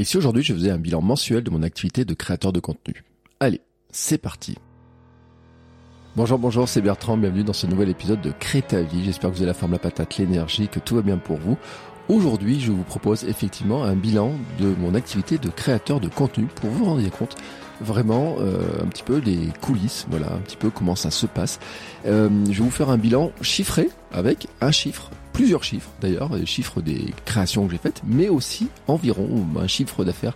Et si aujourd'hui je faisais un bilan mensuel de mon activité de créateur de contenu? Allez, c'est parti Bonjour, bonjour, c'est Bertrand, bienvenue dans ce nouvel épisode de Crée ta vie. J'espère que vous avez la forme, la patate, l'énergie, que tout va bien pour vous. Aujourd'hui, je vous propose effectivement un bilan de mon activité de créateur de contenu pour vous rendre compte vraiment euh, un petit peu des coulisses, voilà, un petit peu comment ça se passe. Euh, je vais vous faire un bilan chiffré avec un chiffre, plusieurs chiffres d'ailleurs, les chiffres des créations que j'ai faites, mais aussi environ un chiffre d'affaires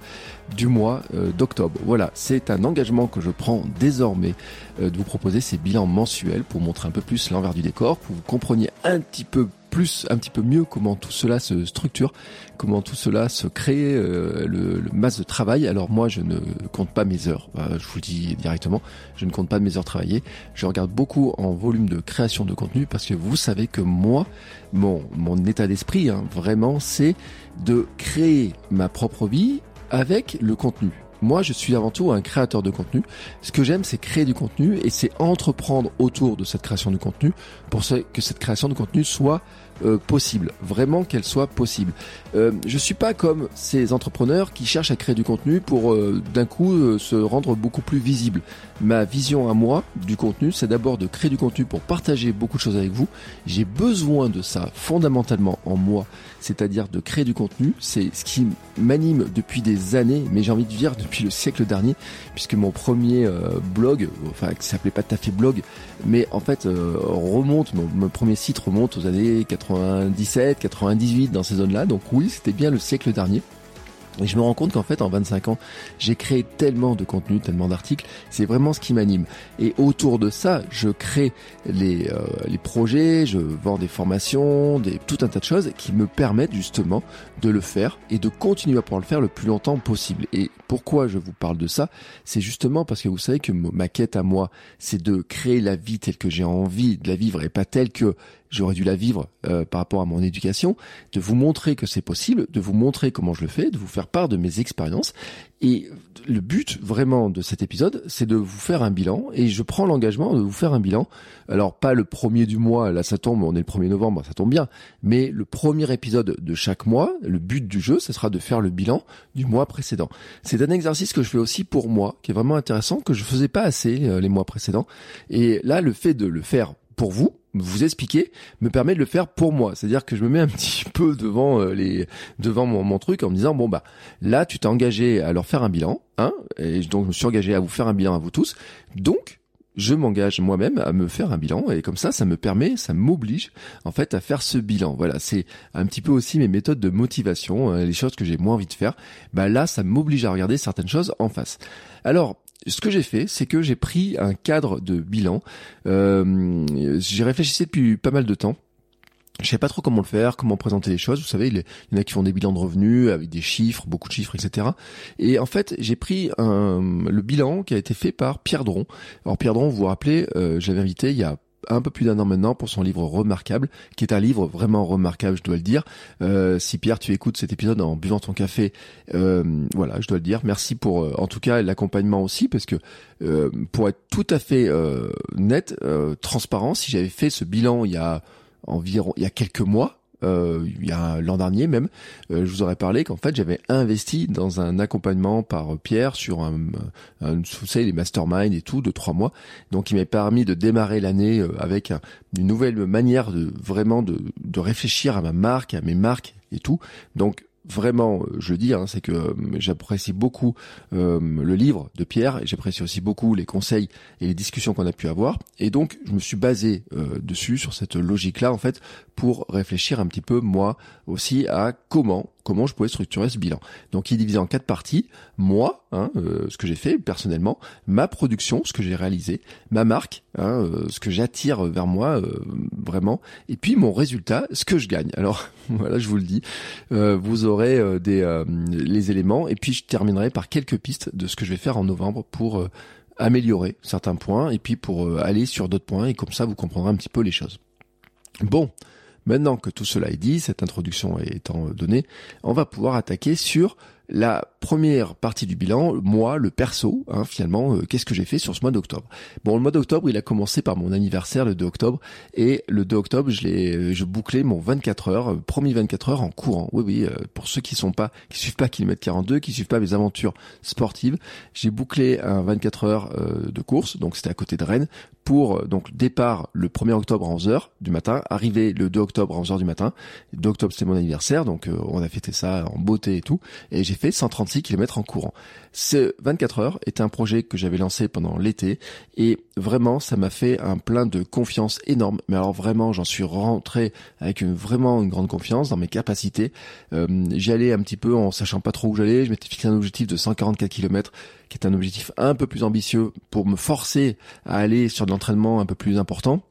du mois euh, d'octobre. Voilà, c'est un engagement que je prends désormais de vous proposer ces bilans mensuels pour montrer un peu plus l'envers du décor, pour que vous compreniez un petit peu plus, un petit peu mieux comment tout cela se structure, comment tout cela se crée, euh, le, le, masse de travail. Alors moi, je ne compte pas mes heures, je vous le dis directement, je ne compte pas mes heures travaillées. Je regarde beaucoup en volume de création de contenu parce que vous savez que moi, mon, mon état d'esprit, hein, vraiment, c'est de créer ma propre vie avec le contenu. Moi, je suis avant tout un créateur de contenu. Ce que j'aime, c'est créer du contenu et c'est entreprendre autour de cette création de contenu pour que cette création de contenu soit euh, possible, vraiment qu'elle soit possible. Euh, je suis pas comme ces entrepreneurs qui cherchent à créer du contenu pour euh, d'un coup euh, se rendre beaucoup plus visible. Ma vision à moi du contenu, c'est d'abord de créer du contenu pour partager beaucoup de choses avec vous. J'ai besoin de ça fondamentalement en moi, c'est-à-dire de créer du contenu. C'est ce qui m'anime depuis des années, mais j'ai envie de dire depuis le siècle dernier, puisque mon premier blog, enfin qui s'appelait pas tout blog, mais en fait remonte, mon, premier site remonte aux années 80 97, 98 dans ces zones-là. Donc oui, c'était bien le siècle dernier. Et je me rends compte qu'en fait, en 25 ans, j'ai créé tellement de contenu, tellement d'articles, c'est vraiment ce qui m'anime. Et autour de ça, je crée les, euh, les projets, je vends des formations, des, tout un tas de choses qui me permettent justement de le faire et de continuer à pouvoir le faire le plus longtemps possible. Et pourquoi je vous parle de ça? C'est justement parce que vous savez que ma quête à moi, c'est de créer la vie telle que j'ai envie de la vivre et pas telle que j'aurais dû la vivre euh, par rapport à mon éducation, de vous montrer que c'est possible, de vous montrer comment je le fais, de vous faire part de mes expériences. Et le but vraiment de cet épisode, c'est de vous faire un bilan. Et je prends l'engagement de vous faire un bilan. Alors pas le premier du mois, là ça tombe, on est le 1er novembre, ça tombe bien. Mais le premier épisode de chaque mois, le but du jeu, ce sera de faire le bilan du mois précédent. C'est un exercice que je fais aussi pour moi, qui est vraiment intéressant, que je faisais pas assez euh, les mois précédents. Et là, le fait de le faire pour vous, vous expliquer, me permet de le faire pour moi. C'est-à-dire que je me mets un petit peu devant euh, les, devant mon, mon, truc en me disant bon bah là tu t'es engagé à leur faire un bilan, hein, et donc je me suis engagé à vous faire un bilan à vous tous. Donc je m'engage moi-même à me faire un bilan et comme ça, ça me permet, ça m'oblige en fait à faire ce bilan. Voilà, c'est un petit peu aussi mes méthodes de motivation, euh, les choses que j'ai moins envie de faire. Bah là, ça m'oblige à regarder certaines choses en face. Alors, ce que j'ai fait, c'est que j'ai pris un cadre de bilan. Euh, j'ai réfléchi depuis pas mal de temps. Je sais pas trop comment le faire, comment présenter les choses. Vous savez, il y en a qui font des bilans de revenus avec des chiffres, beaucoup de chiffres, etc. Et en fait, j'ai pris un, le bilan qui a été fait par Pierre Dron. Alors Pierre Dron, vous vous rappelez, euh, j'avais invité il y a un peu plus d'un an maintenant pour son livre Remarquable, qui est un livre vraiment remarquable, je dois le dire. Euh, si Pierre, tu écoutes cet épisode en buvant ton café, euh, voilà, je dois le dire. Merci pour, euh, en tout cas, l'accompagnement aussi, parce que euh, pour être tout à fait net, transparent, si j'avais fait ce bilan il y a environ, il y a quelques mois, euh, il y a l'an dernier même, euh, je vous aurais parlé qu'en fait j'avais investi dans un accompagnement par Pierre sur un, un vous les masterminds et tout de trois mois, donc il m'a permis de démarrer l'année euh, avec une nouvelle manière de vraiment de, de réfléchir à ma marque, à mes marques et tout. Donc vraiment, euh, je dis, hein, c'est que euh, j'apprécie beaucoup euh, le livre de Pierre et j'apprécie aussi beaucoup les conseils et les discussions qu'on a pu avoir. Et donc, je me suis basé dessus, sur cette logique-là, en fait, pour réfléchir un petit peu, moi aussi, à comment comment je pouvais structurer ce bilan. Donc il est divisé en quatre parties. Moi, hein, euh, ce que j'ai fait personnellement, ma production, ce que j'ai réalisé, ma marque, hein, euh, ce que j'attire vers moi euh, vraiment, et puis mon résultat, ce que je gagne. Alors voilà, je vous le dis, vous aurez des les éléments, et puis je terminerai par quelques pistes de ce que je vais faire en novembre pour améliorer certains points, et puis pour aller sur d'autres points, et comme ça vous comprendrez un petit peu les choses. Bon, Maintenant que tout cela est dit, cette introduction étant donnée, on va pouvoir attaquer sur la première partie du bilan, moi, le perso, hein, finalement, euh, qu'est-ce que j'ai fait sur ce mois d'octobre? Bon, le mois d'octobre, il a commencé par mon anniversaire le 2 octobre, et le 2 octobre, je l'ai, euh, je bouclais mon 24 heures, euh, premier 24 heures en courant. Oui, oui, pour ceux qui sont pas, qui suivent pas kilomètre 42, qui suivent pas mes aventures sportives, j'ai bouclé un 24 heures de course, donc c'était à côté de Rennes, pour donc départ le 1er octobre à 11h du matin, arrivé le 2 octobre à 11h du matin. Le 2 octobre, c'était mon anniversaire, donc on a fêté ça en beauté et tout, et j'ai fait 136 km en courant. Ce 24 heures était un projet que j'avais lancé pendant l'été et vraiment ça m'a fait un plein de confiance énorme. Mais alors vraiment j'en suis rentré avec une, vraiment une grande confiance dans mes capacités. Euh, j'y allais un petit peu en sachant pas trop où j'allais. Je m'étais fixé un objectif de 144 km qui est un objectif un peu plus ambitieux pour me forcer à aller sur de l'entraînement un peu plus important.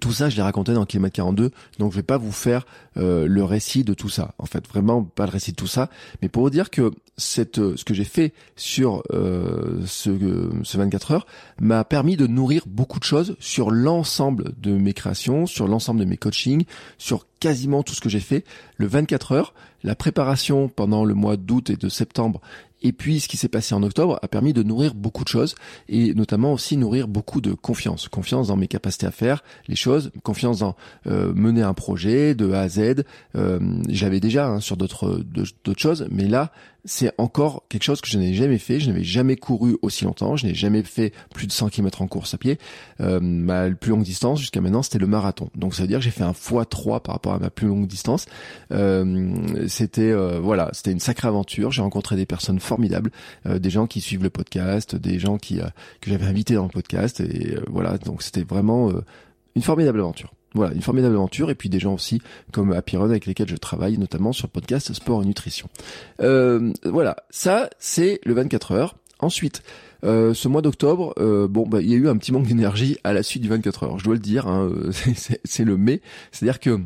Tout ça, je l'ai raconté dans Kilomètre 42, donc je vais pas vous faire euh, le récit de tout ça. En fait, vraiment pas le récit de tout ça, mais pour vous dire que cette, ce que j'ai fait sur euh, ce, ce 24 heures m'a permis de nourrir beaucoup de choses sur l'ensemble de mes créations, sur l'ensemble de mes coachings, sur quasiment tout ce que j'ai fait. Le 24 heures, la préparation pendant le mois d'août et de septembre et puis, ce qui s'est passé en octobre a permis de nourrir beaucoup de choses et notamment aussi nourrir beaucoup de confiance. Confiance dans mes capacités à faire les choses, confiance dans euh, mener un projet de A à Z. Euh, J'avais déjà hein, sur d'autres d'autres choses, mais là, c'est encore quelque chose que je n'ai jamais fait. Je n'avais jamais couru aussi longtemps. Je n'ai jamais fait plus de 100 km en course à pied. Euh, ma plus longue distance jusqu'à maintenant, c'était le marathon. Donc ça veut dire que j'ai fait un x3 par rapport à ma plus longue distance. Euh, c'était euh, voilà, c'était une sacrée aventure. J'ai rencontré des personnes formidables, euh, des gens qui suivent le podcast, des gens qui euh, que j'avais invités dans le podcast et voilà. Donc c'était vraiment une formidable aventure. Voilà, une formidable aventure et puis des gens aussi comme Happy avec lesquels je travaille, notamment sur podcast Sport et Nutrition. Euh, voilà, ça c'est le 24 heures. Ensuite, euh, ce mois d'octobre, euh, bon, bah, il y a eu un petit manque d'énergie à la suite du 24 heures. Je dois le dire, hein, c'est le mai, c'est-à-dire que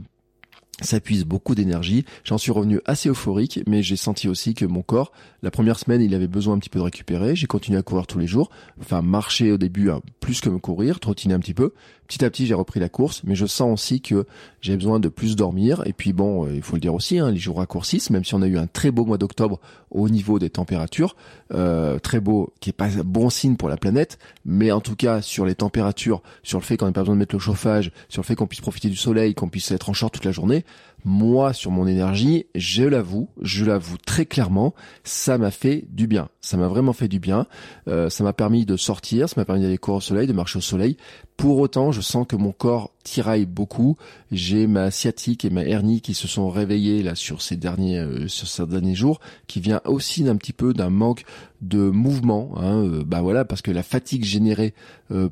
ça puise beaucoup d'énergie. J'en suis revenu assez euphorique, mais j'ai senti aussi que mon corps, la première semaine, il avait besoin un petit peu de récupérer. J'ai continué à courir tous les jours, enfin marcher au début hein, plus que me courir, trottiner un petit peu. Petit à petit, j'ai repris la course, mais je sens aussi que j'ai besoin de plus dormir. Et puis bon, euh, il faut le dire aussi, hein, les jours raccourcissent, même si on a eu un très beau mois d'octobre au niveau des températures, euh, très beau, qui est pas bon signe pour la planète, mais en tout cas sur les températures, sur le fait qu'on n'ait pas besoin de mettre le chauffage, sur le fait qu'on puisse profiter du soleil, qu'on puisse être en short toute la journée, moi sur mon énergie, je l'avoue, je l'avoue très clairement, ça m'a fait du bien. Ça m'a vraiment fait du bien. Euh, ça m'a permis de sortir, ça m'a permis d'aller courir au soleil, de marcher au soleil. Pour autant, je sens que mon corps tiraille beaucoup. J'ai ma sciatique et ma hernie qui se sont réveillées là sur ces derniers euh, sur ces derniers jours, qui vient aussi d'un petit peu d'un manque de mouvement. Hein, euh, bah voilà, parce que la fatigue générée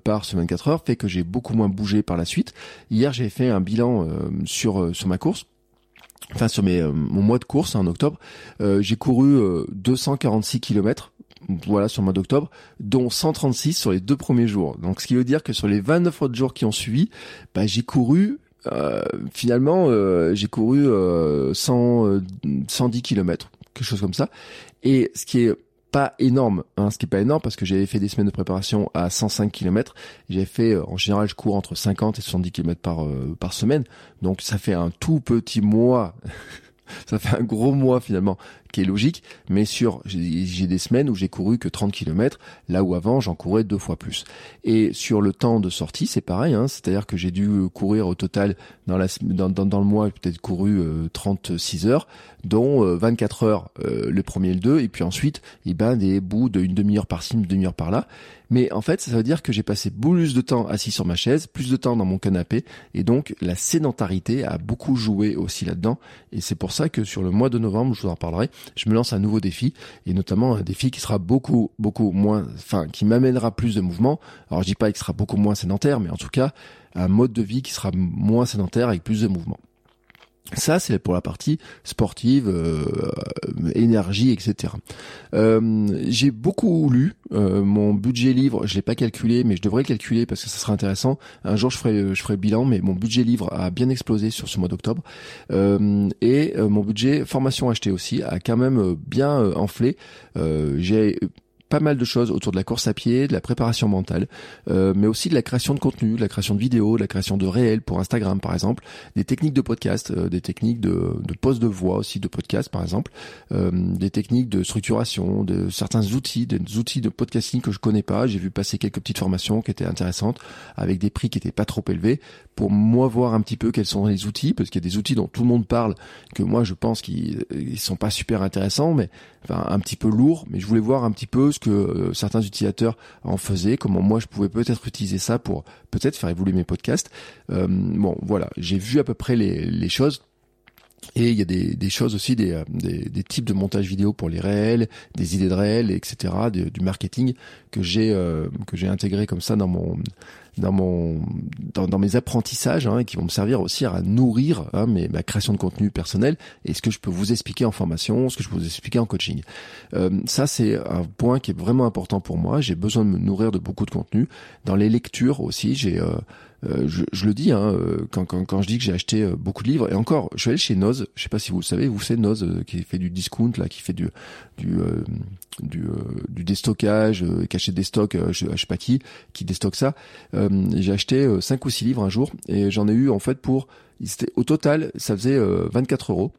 par ce 24 heures fait que j'ai beaucoup moins bougé par la suite. Hier, j'ai fait un bilan sur sur ma course enfin sur mes, euh, mon mois de course en octobre, euh, j'ai couru 246 euh, km voilà sur le mois d'octobre, dont 136 sur les deux premiers jours. Donc ce qui veut dire que sur les 29 autres jours qui ont suivi, bah, j'ai couru finalement j'ai couru 100 110 km, quelque chose comme ça. Et ce qui est pas énorme, hein, ce qui est pas énorme parce que j'avais fait des semaines de préparation à 105 km. J'avais fait, euh, en général, je cours entre 50 et 70 km par euh, par semaine, donc ça fait un tout petit mois. ça fait un gros mois finalement qui est logique, mais sur j'ai des semaines où j'ai couru que 30 km, là où avant j'en courais deux fois plus. Et sur le temps de sortie, c'est pareil, hein, c'est-à-dire que j'ai dû courir au total dans, le mois peut-être couru 36 euh, heures, dont 24 euh, heures euh, le premier et le deux, et puis ensuite eh ben des bouts d'une demi-heure par-ci, une demi-heure par-là. Mais en fait, ça veut dire que j'ai passé plus de temps assis sur ma chaise, plus de temps dans mon canapé, et donc la sédentarité a beaucoup joué aussi là-dedans. Et c'est pour ça que sur le mois de novembre, je vous en parlerai, je me lance un nouveau défi et notamment un défi qui sera beaucoup beaucoup moins, enfin qui m'amènera plus de mouvement. Alors je dis pas qu'il sera beaucoup moins sédentaire, mais en tout cas un mode de vie qui sera moins sédentaire avec plus de mouvement. Ça, c'est pour la partie sportive, euh, énergie, etc. Euh, j'ai beaucoup lu. Euh, mon budget livre, je l'ai pas calculé, mais je devrais le calculer parce que ça sera intéressant. Un jour, je ferai, je ferai le bilan, mais mon budget livre a bien explosé sur ce mois d'octobre. et mon budget formation acheté aussi a quand même bien enflé. j'ai pas mal de choses autour de la course à pied, de la préparation mentale, euh, mais aussi de la création de contenu, de la création de vidéos, de la création de réels pour Instagram par exemple, des techniques de podcast, euh, des techniques de, de poste de voix aussi de podcast par exemple, euh, des techniques de structuration, de certains outils, des outils de podcasting que je connais pas. J'ai vu passer quelques petites formations qui étaient intéressantes avec des prix qui étaient pas trop élevés pour moi voir un petit peu quels sont les outils parce qu'il y a des outils dont tout le monde parle que moi je pense qu'ils sont pas super intéressants mais enfin un petit peu lourds mais je voulais voir un petit peu que euh, certains utilisateurs en faisaient, comment moi je pouvais peut-être utiliser ça pour peut-être faire évoluer mes podcasts. Euh, bon, voilà, j'ai vu à peu près les, les choses. Et il y a des, des choses aussi, des, euh, des, des, types de montage vidéo pour les réels, des idées de réels, etc., du marketing que j'ai que j'ai intégré comme ça dans mon dans mon dans, dans mes apprentissages hein, et qui vont me servir aussi à nourrir hein, mes, ma création de contenu personnel et ce que je peux vous expliquer en formation, ce que je peux vous expliquer en coaching. Euh, ça c'est un point qui est vraiment important pour moi. J'ai besoin de me nourrir de beaucoup de contenu. Dans les lectures aussi, j'ai euh, euh, je, je, le dis hein, euh, quand, quand, quand, je dis que j'ai acheté euh, beaucoup de livres et encore je suis allé chez Noz je sais pas si vous le savez vous savez Noz qui fait du discount là qui fait du du du, du déstockage qui achète des stocks je, je sais pas qui qui déstocke ça. J'ai acheté cinq ou six livres un jour et j'en ai eu en fait pour au total ça faisait 24 euros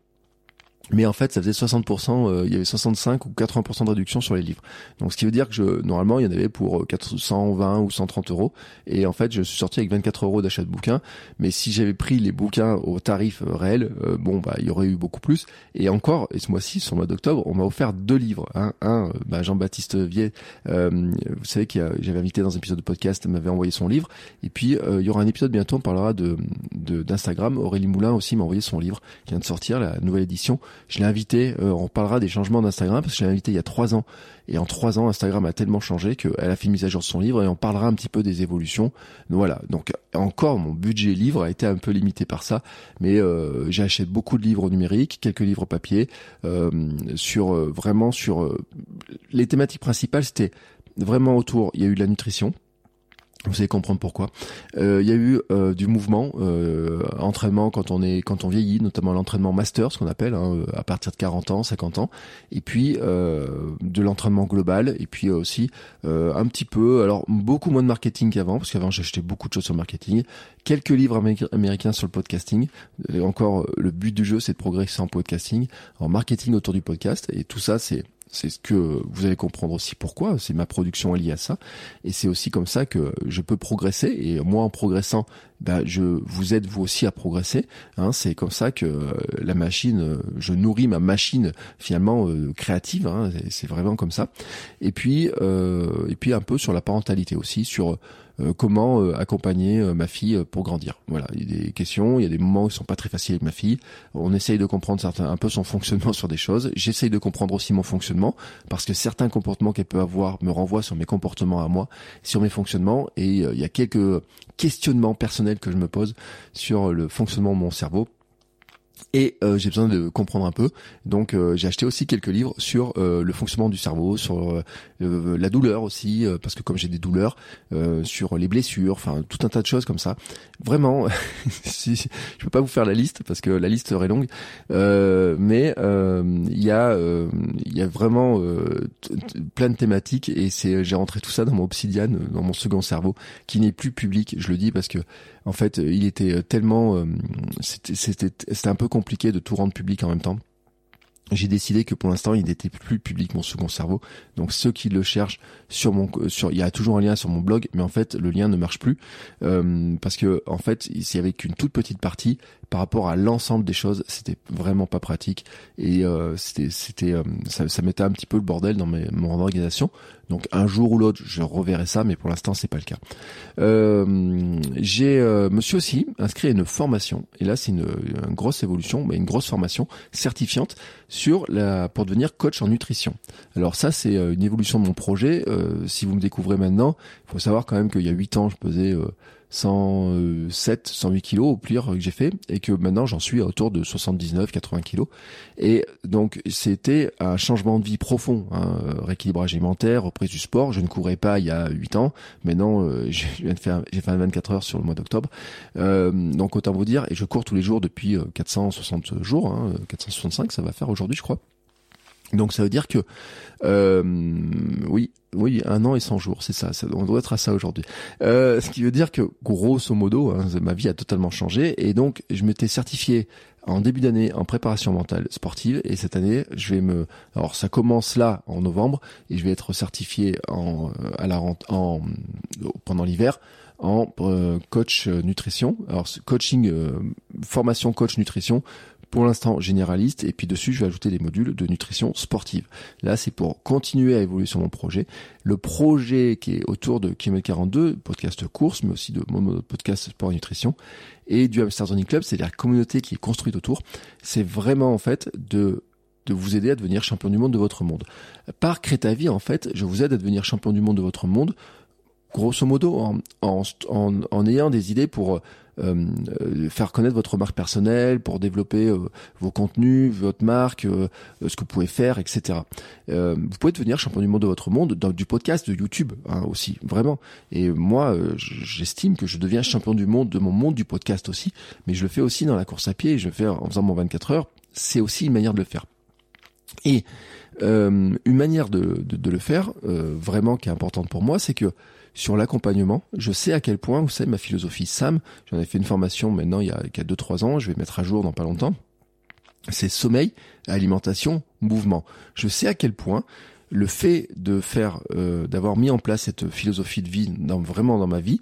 mais en fait, ça faisait 60%, euh, il y avait 65 ou 80% de réduction sur les livres. Donc, ce qui veut dire que je, normalement, il y en avait pour 420 euh, ou 130 euros. Et en fait, je suis sorti avec 24 euros d'achat de bouquins. Mais si j'avais pris les bouquins au tarif euh, réel, bon, bah, il y aurait eu beaucoup plus. Et encore, et ce mois-ci, sur le mois d'octobre, on m'a offert deux livres. Hein. Un, bah, Jean-Baptiste Vier, vous savez que j'avais invité dans un épisode de podcast, m'avait envoyé son livre. Et puis, il y aura un épisode bientôt, on parlera de d'Instagram. Aurélie Moulin aussi m'a envoyé son livre qui vient de sortir, la nouvelle édition je l'ai invité, euh, on parlera des changements d'Instagram parce que je l'ai invité il y a trois ans. Et en trois ans, Instagram a tellement changé qu'elle a fait une mise à jour de son livre et on parlera un petit peu des évolutions. voilà. Donc encore, mon budget livre a été un peu limité par ça, mais euh, j'ai acheté beaucoup de livres numériques, quelques livres papier, euh, sur vraiment sur les thématiques principales. C'était vraiment autour. Il y a eu de la nutrition vous allez comprendre pourquoi. Euh, il y a eu euh, du mouvement, euh, entraînement quand on est quand on vieillit, notamment l'entraînement master, ce qu'on appelle hein, à partir de 40 ans, 50 ans, et puis de l'entraînement global, et puis aussi un petit peu, alors beaucoup moins de marketing qu'avant, parce qu'avant j'achetais beaucoup de choses sur le marketing, quelques livres américains sur le podcasting. Et encore, le but du jeu, c'est de progresser en podcasting, en marketing autour du podcast, et tout ça, c'est c'est ce que vous allez comprendre aussi pourquoi. C'est ma production liée à ça. Et c'est aussi comme ça que je peux progresser. Et moi, en progressant, ben, je vous aide vous aussi à progresser. Hein. c'est comme ça que euh, la machine, euh, je nourris ma machine finalement euh, créative. Hein. c'est vraiment comme ça. Et puis, et puis un peu sur la parentalité aussi, sur euh, comment euh, accompagner euh, ma fille pour grandir. Voilà, il y a des questions, il y a des moments qui sont pas très faciles avec ma fille. On essaye de comprendre certains, un peu son fonctionnement sur des choses. J'essaye de comprendre aussi mon fonctionnement parce que certains comportements qu'elle peut avoir me renvoient sur mes comportements à moi, sur mes fonctionnements et il y a quelques questionnements personnels que je me pose sur le fonctionnement de mon cerveau et euh, j'ai besoin de comprendre un peu. Donc euh, j'ai acheté aussi quelques livres sur euh, le fonctionnement du cerveau, sur la douleur aussi, parce que comme j'ai des douleurs, sur les blessures, enfin tout un tas de choses comme ça. Vraiment, si, je peux pas vous faire la liste parce que la liste serait longue, mais il y a il y a vraiment plein de thématiques et c'est j'ai rentré tout ça dans mon obsidian, dans mon second cerveau, qui n'est plus public. Je le dis parce que en fait, il était tellement, c'était c'était un peu compliqué de tout rendre public en même temps j'ai décidé que pour l'instant il n'était plus public mon second cerveau. Donc ceux qui le cherchent sur mon sur il y a toujours un lien sur mon blog, mais en fait le lien ne marche plus euh, parce que en fait c'est avec une toute petite partie par rapport à l'ensemble des choses, c'était vraiment pas pratique et euh, c'était c'était euh, ça, ça, mettait un petit peu le bordel dans mes, mon organisation. Donc un jour ou l'autre, je reverrai ça, mais pour l'instant c'est pas le cas. Euh, j'ai euh, me suis aussi inscrit à une formation et là c'est une, une, grosse évolution, mais une grosse formation certifiante sur la pour devenir coach en nutrition. Alors ça c'est une évolution de mon projet. si vous me découvrez maintenant, il faut savoir quand même qu'il y a huit ans je pesais 107, 108 kilos au pire que j'ai fait et que maintenant j'en suis autour de 79, 80 kilos. Et donc c'était un changement de vie profond, hein, rééquilibrage alimentaire, reprise du sport. Je ne courais pas il y a 8 ans, maintenant euh, j'ai fait, fait 24 heures sur le mois d'octobre. Euh, donc autant vous dire, et je cours tous les jours depuis 460 euh, jours, hein, 465 ça va faire aujourd'hui je crois. Donc ça veut dire que euh, oui, oui, un an et 100 jours, c'est ça, ça, on doit être à ça aujourd'hui. Euh, ce qui veut dire que grosso modo, hein, ma vie a totalement changé et donc je m'étais certifié en début d'année en préparation mentale sportive et cette année je vais me alors ça commence là en novembre et je vais être certifié en à la en pendant l'hiver en euh, coach nutrition alors coaching formation coach nutrition pour l'instant généraliste et puis dessus je vais ajouter des modules de nutrition sportive. Là c'est pour continuer à évoluer sur mon projet. Le projet qui est autour de Kilomètre 42, podcast course mais aussi de mon podcast sport nutrition et du Hamster Running Club, c'est la communauté qui est construite autour. C'est vraiment en fait de de vous aider à devenir champion du monde de votre monde. Par Crétavie, en fait, je vous aide à devenir champion du monde de votre monde, grosso modo, en, en, ayant des idées pour faire connaître votre marque personnelle, pour développer euh, vos contenus, votre marque, euh, ce que vous pouvez faire, etc. vous pouvez devenir champion du monde de votre monde, dans, du podcast, de YouTube hein, aussi, vraiment. Et moi, j'estime que je deviens champion du monde de mon monde du podcast aussi, mais je le fais aussi dans la course à pied, je le fais en faisant mon 24 heures. C'est aussi une manière de le faire. Et une manière de, de, de le faire, vraiment qui est importante pour moi, c'est que sur l'accompagnement. Je sais à quel point, vous savez, ma philosophie SAM, j'en ai fait une formation maintenant il y a, il y a 2-3 ans, je vais mettre à jour dans pas longtemps. C'est sommeil, alimentation, mouvement. Je sais à quel point le fait de faire, euh, d'avoir mis en place cette philosophie de vie dans, vraiment dans ma vie,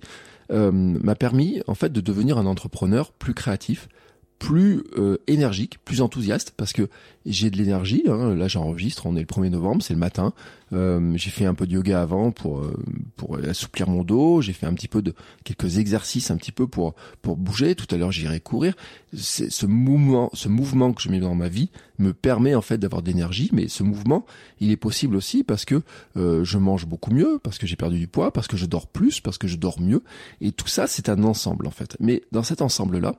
euh, m'a permis en fait de devenir un entrepreneur plus créatif, plus euh, énergique, plus enthousiaste, parce que j'ai de l'énergie. Hein. Là, j'enregistre, on est le 1er novembre, c'est le matin. Euh, j'ai fait un peu de yoga avant pour euh, pour assouplir mon dos. J'ai fait un petit peu de quelques exercices, un petit peu pour pour bouger. Tout à l'heure, j'irai courir. Ce mouvement, ce mouvement que je mets dans ma vie me permet en fait d'avoir de l'énergie. Mais ce mouvement, il est possible aussi parce que euh, je mange beaucoup mieux, parce que j'ai perdu du poids, parce que je dors plus, parce que je dors mieux. Et tout ça, c'est un ensemble en fait. Mais dans cet ensemble là,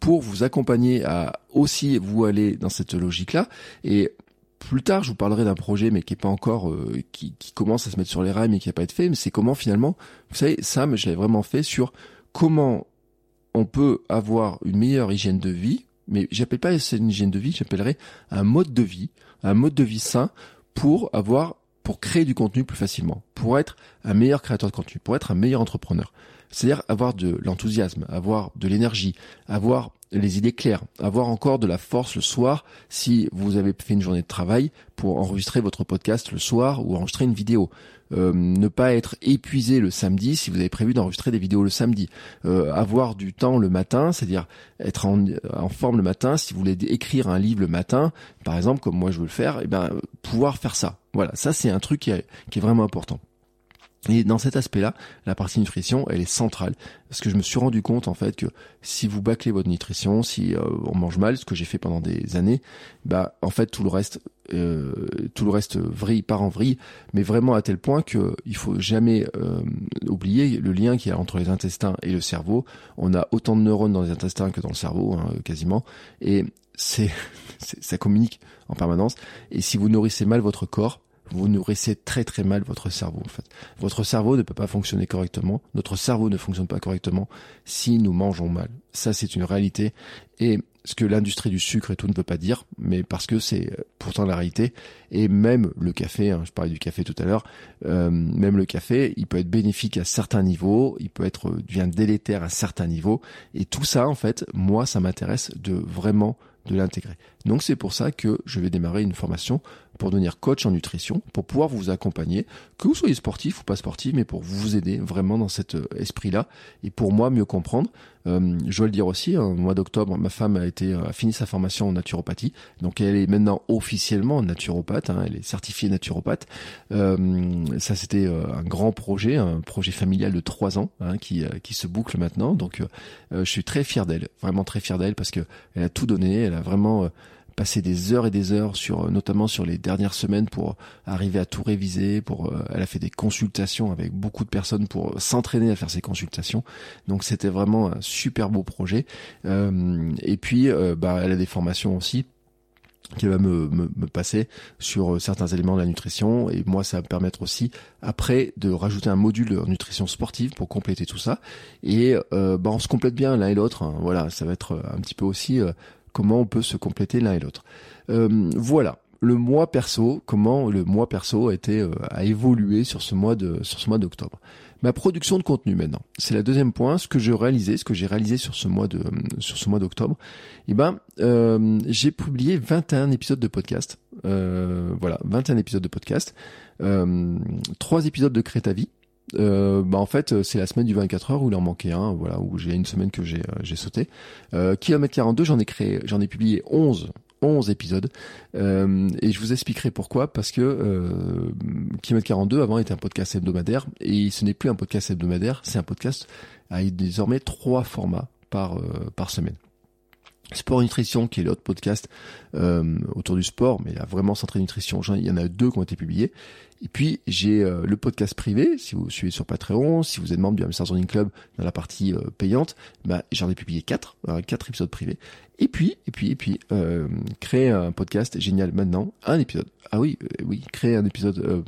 pour vous accompagner à aussi vous aller dans cette logique-là. Et plus tard, je vous parlerai d'un projet, mais qui est pas encore, euh, qui, commence à se mettre sur les rails, mais qui n'a pas été fait. Mais c'est comment finalement, vous savez, Sam, je l'avais vraiment fait sur comment on peut avoir une meilleure hygiène de vie. Mais j'appelle pas une hygiène de vie, j'appellerais un mode de vie, un mode de vie sain pour avoir, pour créer du contenu plus facilement, pour être un meilleur créateur de contenu, pour être un meilleur entrepreneur. C'est-à-dire avoir de l'enthousiasme, avoir de l'énergie, avoir les idées claires, avoir encore de la force le soir si vous avez fait une journée de travail pour enregistrer votre podcast le soir ou enregistrer une vidéo. Euh, ne pas être épuisé le samedi si vous avez prévu d'enregistrer des vidéos le samedi. Euh, avoir du temps le matin, c'est-à-dire être en, forme le matin. Si vous voulez écrire un livre le matin, par exemple, comme moi je veux le faire, et eh ben pouvoir faire ça. Voilà, ça c'est un truc qui est vraiment important. Et dans cet aspect-là, la partie nutrition, elle est centrale. Parce que je me suis rendu compte, en fait, que si vous bâclez votre nutrition, si euh, on mange mal, ce que j'ai fait pendant des années, bah, en fait, tout le reste, euh, tout le reste vrille, part en vrille, mais vraiment à tel point que il faut jamais euh, oublier le lien qu'il y a entre les intestins et le cerveau. On a autant de neurones dans les intestins que dans le cerveau, hein, quasiment. Et c'est, ça communique en permanence. Et si vous nourrissez mal votre corps, vous nourrissez très très mal votre cerveau en fait. Votre cerveau ne peut pas fonctionner correctement, notre cerveau ne fonctionne pas correctement si nous mangeons mal. Ça c'est une réalité et ce que l'industrie du sucre et tout ne veut pas dire, mais parce que c'est euh, pourtant la réalité. Et même le café, hein, je parlais du café tout à l'heure, euh, même le café, il peut être bénéfique à certains niveaux, il peut être devient délétère à certains niveaux. Et tout ça, en fait, moi, ça m'intéresse de vraiment de l'intégrer. Donc c'est pour ça que je vais démarrer une formation pour devenir coach en nutrition, pour pouvoir vous accompagner, que vous soyez sportif ou pas sportif, mais pour vous aider vraiment dans cet euh, esprit-là et pour moi mieux comprendre. Euh, je dois le dire aussi, hein, au mois d'octobre, ma femme a été a fini sa formation en naturopathie, donc elle est maintenant officiellement naturopathe, hein, elle est certifiée naturopathe. Euh, ça c'était euh, un grand projet, un projet familial de trois ans hein, qui qui se boucle maintenant. Donc je suis très fier d'elle, vraiment très fier d'elle parce que elle a tout donné, elle a vraiment passé des heures et des heures sur, notamment sur les dernières semaines pour arriver à tout réviser. Pour, elle a fait des consultations avec beaucoup de personnes pour s'entraîner à faire ces consultations. Donc c'était vraiment un super beau projet. et puis, bah, elle a des formations aussi qui va me, me, me, passer sur euh, certains éléments de la nutrition et moi ça va me permettre aussi après de rajouter un module de nutrition sportive pour compléter tout ça et euh, bah, on se complète bien l'un et l'autre hein. voilà ça va être euh, un petit peu aussi euh, comment on peut se compléter l'un et l'autre voilà le mois perso comment le mois perso a été a évolué sur ce mois de sur ce mois d'octobre ma production de contenu maintenant. C'est le deuxième point, ce que je réalisais, ce que j'ai réalisé sur ce mois de sur ce mois d'octobre. Eh ben, euh, j'ai publié 21 épisodes de podcast. Euh, voilà, 21 épisodes de podcast. Euh, trois épisodes de Crée ta vie. Euh, bah en fait c'est la semaine du 24 heures où il en manquait un voilà où j'ai une semaine que j'ai euh, j'ai sauté euh, kilomètre 42 j'en ai créé j'en ai publié 11 11 épisodes. Euh, et je vous expliquerai pourquoi, parce que euh, Kilomètre 42 avant était un podcast hebdomadaire, et ce n'est plus un podcast hebdomadaire, c'est un podcast avec désormais trois formats par, par semaine. Sport Nutrition, qui est l'autre podcast euh, autour du sport, mais a vraiment centré nutrition. Il y en a deux qui ont été publiés. Et puis j'ai euh, le podcast privé, si vous suivez sur Patreon, si vous êtes membre du Hamster Running Club dans la partie euh, payante, bah, j'en ai publié quatre, quatre épisodes privés. Et puis, et puis, et puis, créer un podcast génial maintenant, un épisode. Ah oui, oui, créer un épisode,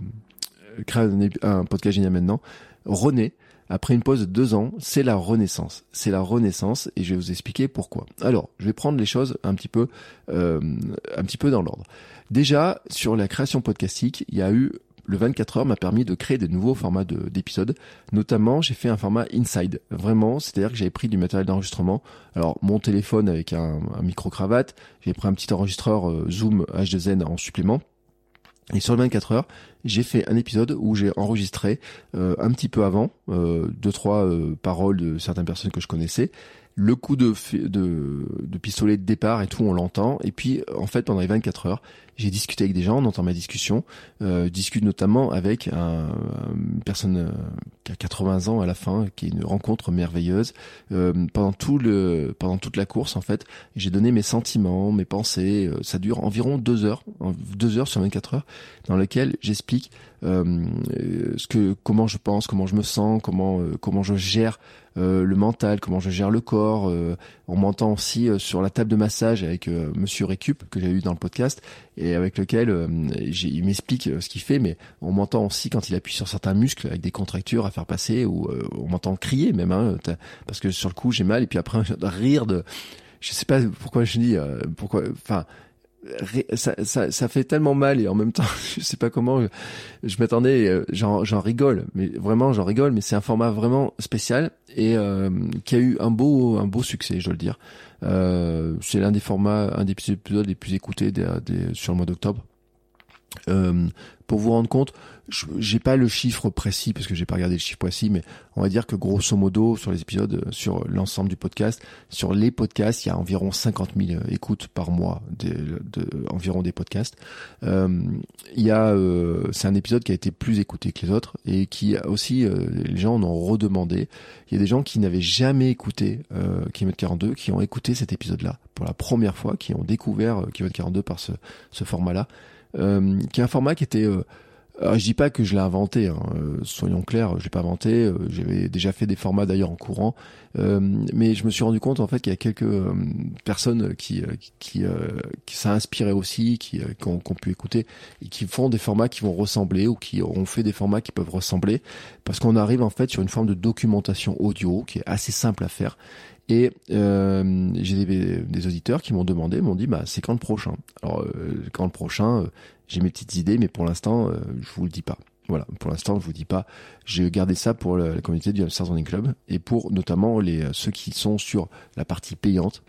créer un, un podcast génial maintenant. René, après une pause de deux ans, c'est la renaissance. C'est la renaissance et je vais vous expliquer pourquoi. Alors, je vais prendre les choses un petit peu, euh, un petit peu dans l'ordre. Déjà, sur la création podcastique, il y a eu le 24 heures m'a permis de créer de nouveaux formats d'épisodes. Notamment, j'ai fait un format inside. Vraiment, c'est-à-dire que j'avais pris du matériel d'enregistrement. Alors, mon téléphone avec un, micro-cravate. J'ai pris un petit enregistreur euh, Zoom H2N en supplément. Et sur le 24 heures, j'ai fait un épisode où j'ai enregistré euh, un petit peu avant euh, deux trois euh, paroles de certaines personnes que je connaissais le coup de, de, de, pistolet de départ et tout, on l'entend. Et puis, en fait, pendant les 24 heures, j'ai discuté avec des gens, on entend ma discussion. Euh, discute notamment avec un, une personne euh, qui a 80 ans à la fin, qui est une rencontre merveilleuse. Euh, pendant tout le, pendant toute la course, en fait, j'ai donné mes sentiments, mes pensées. Euh, ça dure environ deux heures, deux heures sur 24 heures, dans lesquelles j'explique euh, ce que, comment je pense, comment je me sens, comment, comment je gère euh, le mental, comment je gère le corps. Euh, on m'entend aussi euh, sur la table de massage avec Monsieur Récup que j'ai eu dans le podcast avec lequel il m'explique ce qu'il fait, mais on m'entend aussi quand il appuie sur certains muscles avec des contractures à faire passer ou on m'entend crier même, hein, parce que sur le coup j'ai mal et puis après rire de je sais pas pourquoi je dis pourquoi enfin ça, ça, ça, fait tellement mal et en même temps, je sais pas comment, je, je m'attendais, euh, j'en rigole, mais vraiment j'en rigole, mais c'est un format vraiment spécial et euh, qui a eu un beau, un beau succès, je dois le dire. Euh, c'est l'un des formats, un des épisodes les plus écoutés sur le mois d'octobre. Euh, pour vous rendre compte, j'ai pas le chiffre précis parce que j'ai pas regardé le chiffre précis, mais on va dire que grosso modo sur les épisodes, euh, sur l'ensemble du podcast, sur les podcasts, il y a environ 50 000 euh, écoutes par mois de, de environ des podcasts. Euh, il y a, euh, c'est un épisode qui a été plus écouté que les autres et qui aussi les gens en ont redemandé. Il y a des gens qui n'avaient jamais écouté euh, Kilomètre 42 qui ont écouté cet épisode-là pour la première fois, qui ont découvert Kilomètre 42 par ce, ce format-là. Euh, qui est un format qui était euh, je dis pas que je l'ai inventé, hein, euh, soyons clairs, je l'ai pas inventé. J'avais déjà fait des formats d'ailleurs en courant, mais je me suis rendu compte en fait qu'il y a quelques personnes qui qui qui ça aussi, qui qui ont, pu écouter et qui font des formats qui vont ressembler ou qui ont fait des formats qui peuvent ressembler, parce qu'on arrive en fait sur une forme de documentation audio qui est assez simple à faire et euh, j'ai des, des, auditeurs qui m'ont demandé, m'ont dit, bah c'est quand le prochain? Alors euh, quand le prochain euh, J'ai mes petites idées, mais pour l'instant, euh, je vous le dis pas. Voilà, pour l'instant, je vous dis pas. J'ai gardé ça pour la, communauté du Hamsters Running Club et pour notamment les ceux qui sont sur la partie payante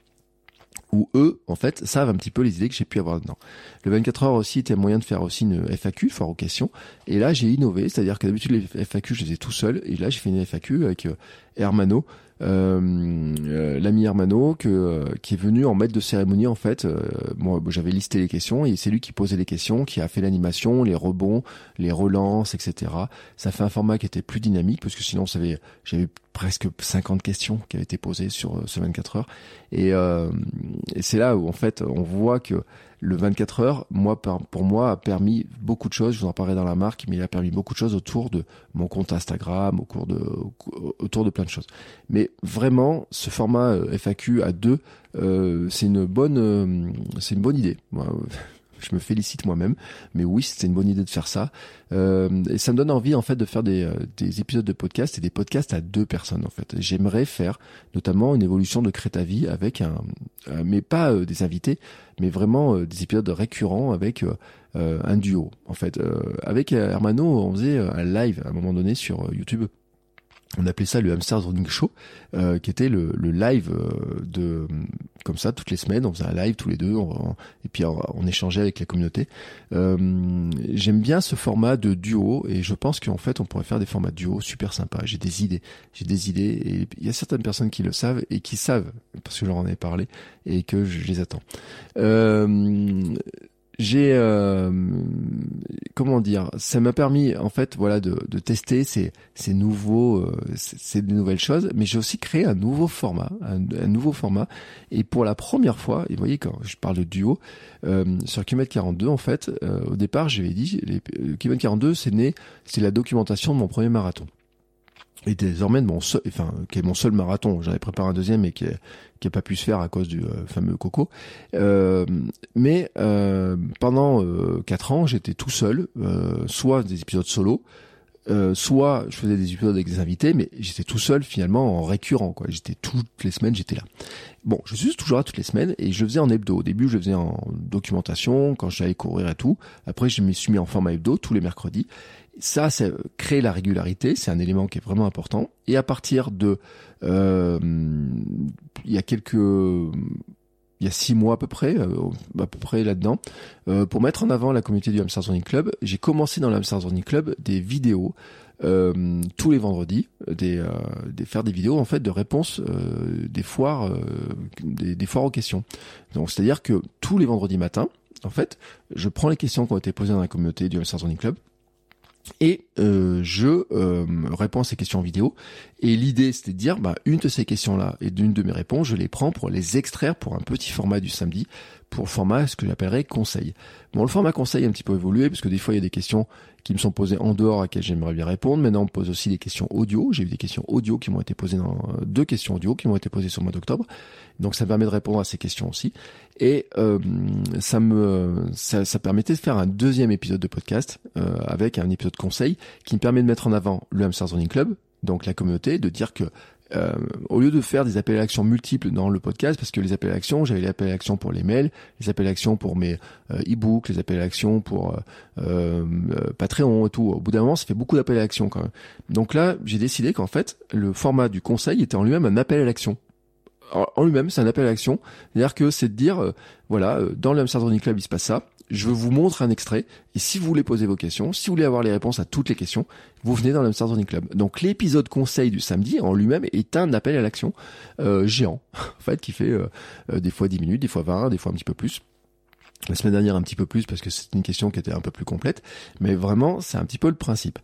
où eux, en fait, savent un petit peu les idées que j'ai pu avoir dedans. Le 24 heures aussi était un moyen de faire aussi une FAQ, fort aux questions. Et là, j'ai innové, c'est-à-dire que d'habitude, les FAQ, je les ai tout seul. Et là, j'ai fait une FAQ avec Hermano, euh, euh, l'ami Hermano que, euh, qui est venu en maître de cérémonie en fait. moi, j'avais listé les questions et c'est lui qui posait les questions, qui a fait l'animation, les rebonds, les relances, etc. Ça fait un format qui était plus dynamique parce que sinon, j'avais presque 50 questions qui avaient été posées sur ce 24 heures. Et, et c'est là où en fait on voit que le 24 heures, moi, pour moi, a permis beaucoup de choses. Je vous en parlerai dans la marque, mais il a permis beaucoup de choses autour de mon compte Instagram, autour de plein de choses. Mais vraiment, ce format euh, FAQ à deux, euh, c'est une bonne, euh, c'est une bonne idée. Je me félicite moi-même. Mais oui, c'était une bonne idée de faire ça. Euh, et ça me donne envie en fait de faire des, euh, des, épisodes de podcast et des podcasts à deux personnes en fait. J'aimerais faire notamment une évolution de Crétavie avec un, euh, mais pas des invités, mais vraiment des épisodes récurrents avec un duo en fait. avec Hermano, on faisait un live à un moment donné sur YouTube on appelait ça le Hamster Running Show, euh, qui était le, live euh, de comme ça toutes les semaines. On faisait un live tous les deux, et puis on, échangeait avec la communauté. Euh, j'aime bien ce format de duo, et je pense qu'en fait on pourrait faire des formats duo super sympas. J'ai des idées, j'ai des idées, et il y a certaines personnes qui le savent et qui savent parce que je leur en ai parlé et que je les attends j'ai euh, comment dire ça m'a permis en fait voilà de, de tester ces, ces nouveaux euh, ces, nouvelles choses mais j'ai aussi créé un nouveau format un, nouveau format. Et pour la première fois et vous voyez quand je parle de duo euh, sur Kilomètre 42 en fait euh, au départ j'avais dit les, Kilomètre 42 c'est né c'est la documentation de mon premier marathon et désormais mon seul, enfin qui est mon seul marathon. J'avais préparé un deuxième et qui qui a pas pu se faire à cause du euh, fameux coco. Euh, mais euh, pendant euh, quatre ans, j'étais tout seul, soit des épisodes solo, soit je faisais des épisodes avec des invités, mais j'étais tout seul finalement en récurrent. Quoi, j'étais toutes les semaines, j'étais là. Bon, je suis toujours là toutes les semaines et je faisais en hebdo. Au début, je le faisais en documentation quand j'allais courir et tout. Après, je me suis mis en format hebdo tous les mercredis ça, c'est créer la régularité, c'est un élément qui est vraiment important. Et à partir de, euh, il y a quelques, il y a six mois à peu près, euh, à peu près là-dedans, euh, pour mettre en avant la communauté du Hamster Running Club, j'ai commencé dans le Hamster Club des vidéos euh, tous les vendredis, des, euh, des, faire des vidéos en fait de réponses des foires, des, des foires aux questions. Donc c'est-à-dire que tous les vendredis matins, en fait, je prends les questions qui ont été posées dans la communauté du Hamster Running Club et euh, je euh, réponds à ces questions en vidéo. Et l'idée, c'était de dire, bah, une de ces questions-là et d'une de mes réponses, je les prends pour les extraire pour un petit format du samedi, pour le format ce que j'appellerais conseil. Bon, le format conseil a un petit peu évolué parce que des fois il y a des questions qui me sont posées en dehors à laquelle j'aimerais bien répondre. Maintenant, on me pose aussi des questions audio. J'ai eu des questions audio qui m'ont été posées dans deux questions audio qui m'ont été posées sur le mois d'octobre. Donc ça me permet de répondre à ces questions aussi. Et euh, ça me ça, permettait de faire un deuxième épisode de podcast euh, avec un épisode conseil qui me permet de mettre en avant le Hamster Running Club, donc la communauté, de dire que euh, au lieu de faire des appels à l'action multiples dans le podcast, parce que les appels à l'action, j'avais les appels à l'action pour les mails, les appels à l'action pour mes e-books, les appels à l'action pour euh, Patreon et tout. Au bout d'un moment, ça fait beaucoup d'appels à l'action quand même. Donc là, j'ai décidé qu'en fait, le format du conseil était en lui-même un appel à l'action en lui-même, c'est un appel à l'action. C'est-à-dire que c'est de dire, voilà, dans le Hamster Club, il se passe ça je vous montre un extrait. Et si vous voulez poser vos questions, si vous voulez avoir les réponses à toutes les questions, vous venez dans l'Amsterdam Club. Donc l'épisode conseil du samedi en lui-même est un appel à l'action euh, géant, en fait, qui fait euh, euh, des fois 10 minutes, des fois 20, des fois un petit peu plus. La semaine dernière un petit peu plus parce que c'est une question qui était un peu plus complète, mais vraiment c'est un petit peu le principe.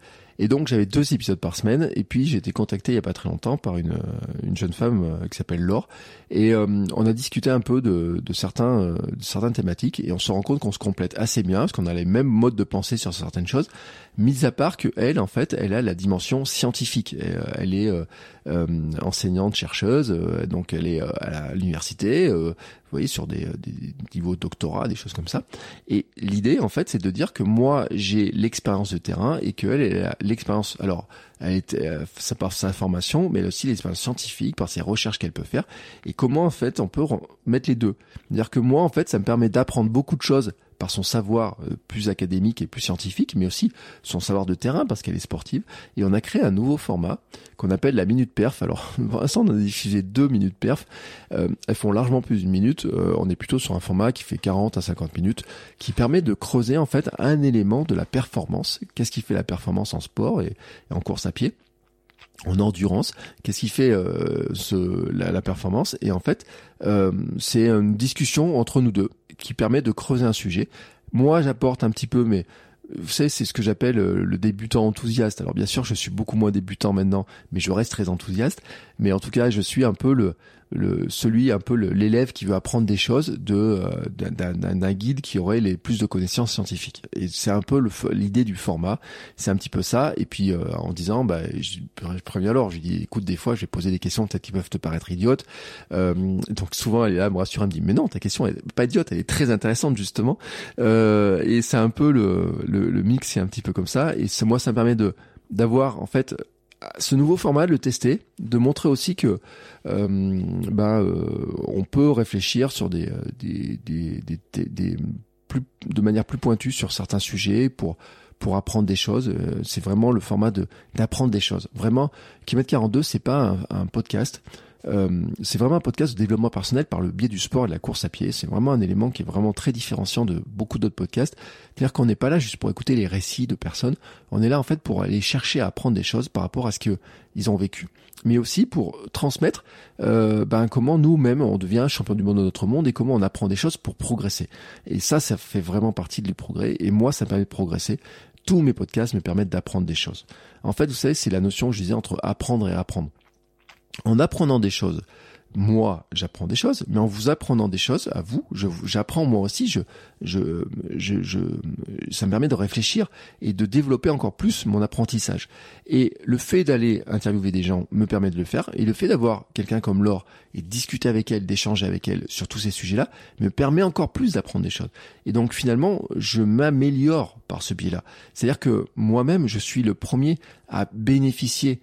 Et donc j'avais deux épisodes par semaine et puis j'ai été contacté il y a pas très longtemps par une, une jeune femme qui s'appelle Laure. Et on a discuté un peu de, de certains de certaines thématiques et on se rend compte qu'on se complète assez bien parce qu'on a les mêmes modes de pensée sur certaines choses. Mis à part que elle en fait elle a la dimension scientifique. Elle est enseignante chercheuse donc elle est à l'université vous voyez, sur des, des niveaux doctorat, des choses comme ça. Et l'idée, en fait, c'est de dire que moi, j'ai l'expérience de terrain et qu'elle, elle a l'expérience. Alors, elle était, euh, par sa formation, mais aussi l'expérience scientifique, par ses recherches qu'elle peut faire. Et comment, en fait, on peut mettre les deux. C'est-à-dire que moi, en fait, ça me permet d'apprendre beaucoup de choses par son savoir euh, plus académique et plus scientifique, mais aussi son savoir de terrain parce qu'elle est sportive. Et on a créé un nouveau format qu'on appelle la minute perf. Alors, pour l'instant, on a diffusé deux minutes perf. Euh, elles font largement plus d'une minute. Euh, on est plutôt sur un format qui fait 40 à 50 minutes, qui permet de creuser en fait un élément de la performance. Qu'est-ce qui fait la performance en sport et en course à pied? En endurance. Qu'est-ce qui fait euh, ce, la, performance? Et en fait, euh, c'est une discussion entre nous deux qui permet de creuser un sujet. Moi, j'apporte un petit peu, mais vous savez, c'est ce que j'appelle euh, le débutant enthousiaste. Alors bien sûr, je suis beaucoup moins débutant maintenant, mais je reste très enthousiaste. Mais en tout cas, je suis un peu le, le celui un peu l'élève qui veut apprendre des choses de euh, d'un guide qui aurait les plus de connaissances scientifiques. Et c'est un peu l'idée du format. C'est un petit peu ça. Et puis euh, en disant, bah, je, je préviens alors, je lui dis, écoute, des fois, je vais poser des questions peut-être qui peuvent te paraître idiotes. Euh, donc souvent, elle est là, me rassure, elle me dit, mais non, ta question est pas idiote, elle est très intéressante justement. Euh, et c'est un peu le, le, le mix, c'est un petit peu comme ça. Et moi, ça me permet de d'avoir en fait ce nouveau format, de le tester, de montrer aussi que euh, ben, euh, on peut réfléchir sur des, euh, des, des, des, des plus, de manière plus pointue sur certains sujets pour pour apprendre des choses. Euh, c'est vraiment le format de d'apprendre des choses. Vraiment, Kilomètre 42, c'est pas un podcast. Euh, c'est vraiment un podcast de développement personnel par le biais du sport et de la course à pied. C'est vraiment un élément qui est vraiment très différenciant de beaucoup d'autres podcasts. C'est-à-dire qu'on n'est pas là juste pour écouter les récits de personnes. On est là en fait pour aller chercher à apprendre des choses par rapport à ce qu'ils ont vécu, mais aussi pour transmettre euh, ben, comment nous-mêmes on devient champion du monde de notre monde et comment on apprend des choses pour progresser. Et ça, ça fait vraiment partie du progrès. Et moi, ça me permet de progresser tous mes podcasts me permettent d'apprendre des choses. En fait, vous savez, c'est la notion, je disais, entre apprendre et apprendre en apprenant des choses, moi, j'apprends des choses, mais en vous apprenant des choses, à vous, j'apprends moi aussi, je, je, je, je, ça me permet de réfléchir et de développer encore plus mon apprentissage. Et le fait d'aller interviewer des gens me permet de le faire, et le fait d'avoir quelqu'un comme Laure et discuter avec elle, d'échanger avec elle sur tous ces sujets-là, me permet encore plus d'apprendre des choses. Et donc finalement, je m'améliore par ce biais-là. C'est-à-dire que moi-même, je suis le premier à bénéficier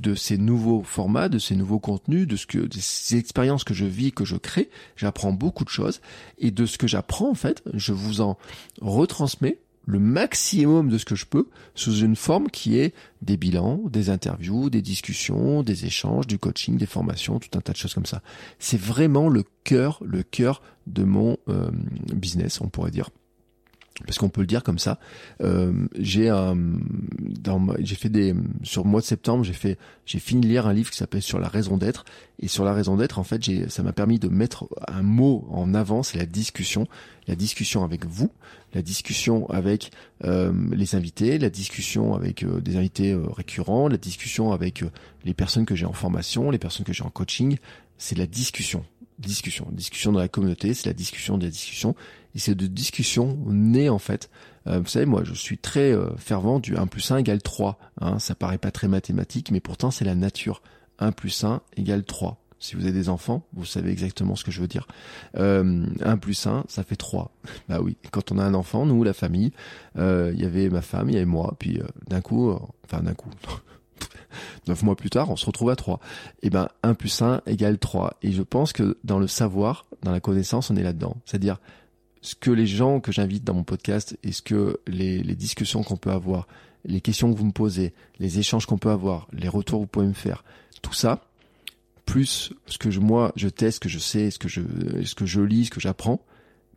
de ces nouveaux formats, de ces nouveaux contenus, de ce que, de ces expériences que je vis, que je crée. J'apprends beaucoup de choses et de ce que j'apprends, en fait, je vous en retransmets le maximum de ce que je peux sous une forme qui est des bilans, des interviews, des discussions, des échanges, du coaching, des formations, tout un tas de choses comme ça. C'est vraiment le cœur, le cœur de mon euh, business, on pourrait dire parce qu'on peut le dire comme ça. Euh, j'ai j'ai fait des, sur le mois de septembre, j'ai fait, j'ai fini de lire un livre qui s'appelle Sur la raison d'être. Et sur la raison d'être, en fait, j'ai, ça m'a permis de mettre un mot en avant, c'est la discussion, la discussion avec vous, la discussion avec euh, les invités, la discussion avec euh, des invités euh, récurrents, la discussion avec euh, les personnes que j'ai en formation, les personnes que j'ai en coaching. C'est la discussion discussion. Discussion dans la communauté, c'est la discussion des discussions. Et c'est de discussion née en fait. Euh, vous savez, moi je suis très euh, fervent du 1 plus 1 égale 3. Hein. Ça paraît pas très mathématique, mais pourtant c'est la nature. 1 plus 1 égale 3. Si vous avez des enfants, vous savez exactement ce que je veux dire. Euh, 1 plus 1, ça fait 3. Bah oui, quand on a un enfant, nous, la famille, euh, il y avait ma femme, il y avait moi, puis d'un coup, enfin d'un coup, Neuf mois plus tard, on se retrouve à 3. Et eh ben, 1 plus 1 égale 3. Et je pense que dans le savoir, dans la connaissance, on est là-dedans. C'est-à-dire, ce que les gens que j'invite dans mon podcast et ce que les, les discussions qu'on peut avoir, les questions que vous me posez, les échanges qu'on peut avoir, les retours que vous pouvez me faire, tout ça, plus ce que je, moi je teste, ce que je sais, ce que je, ce que je lis, ce que j'apprends,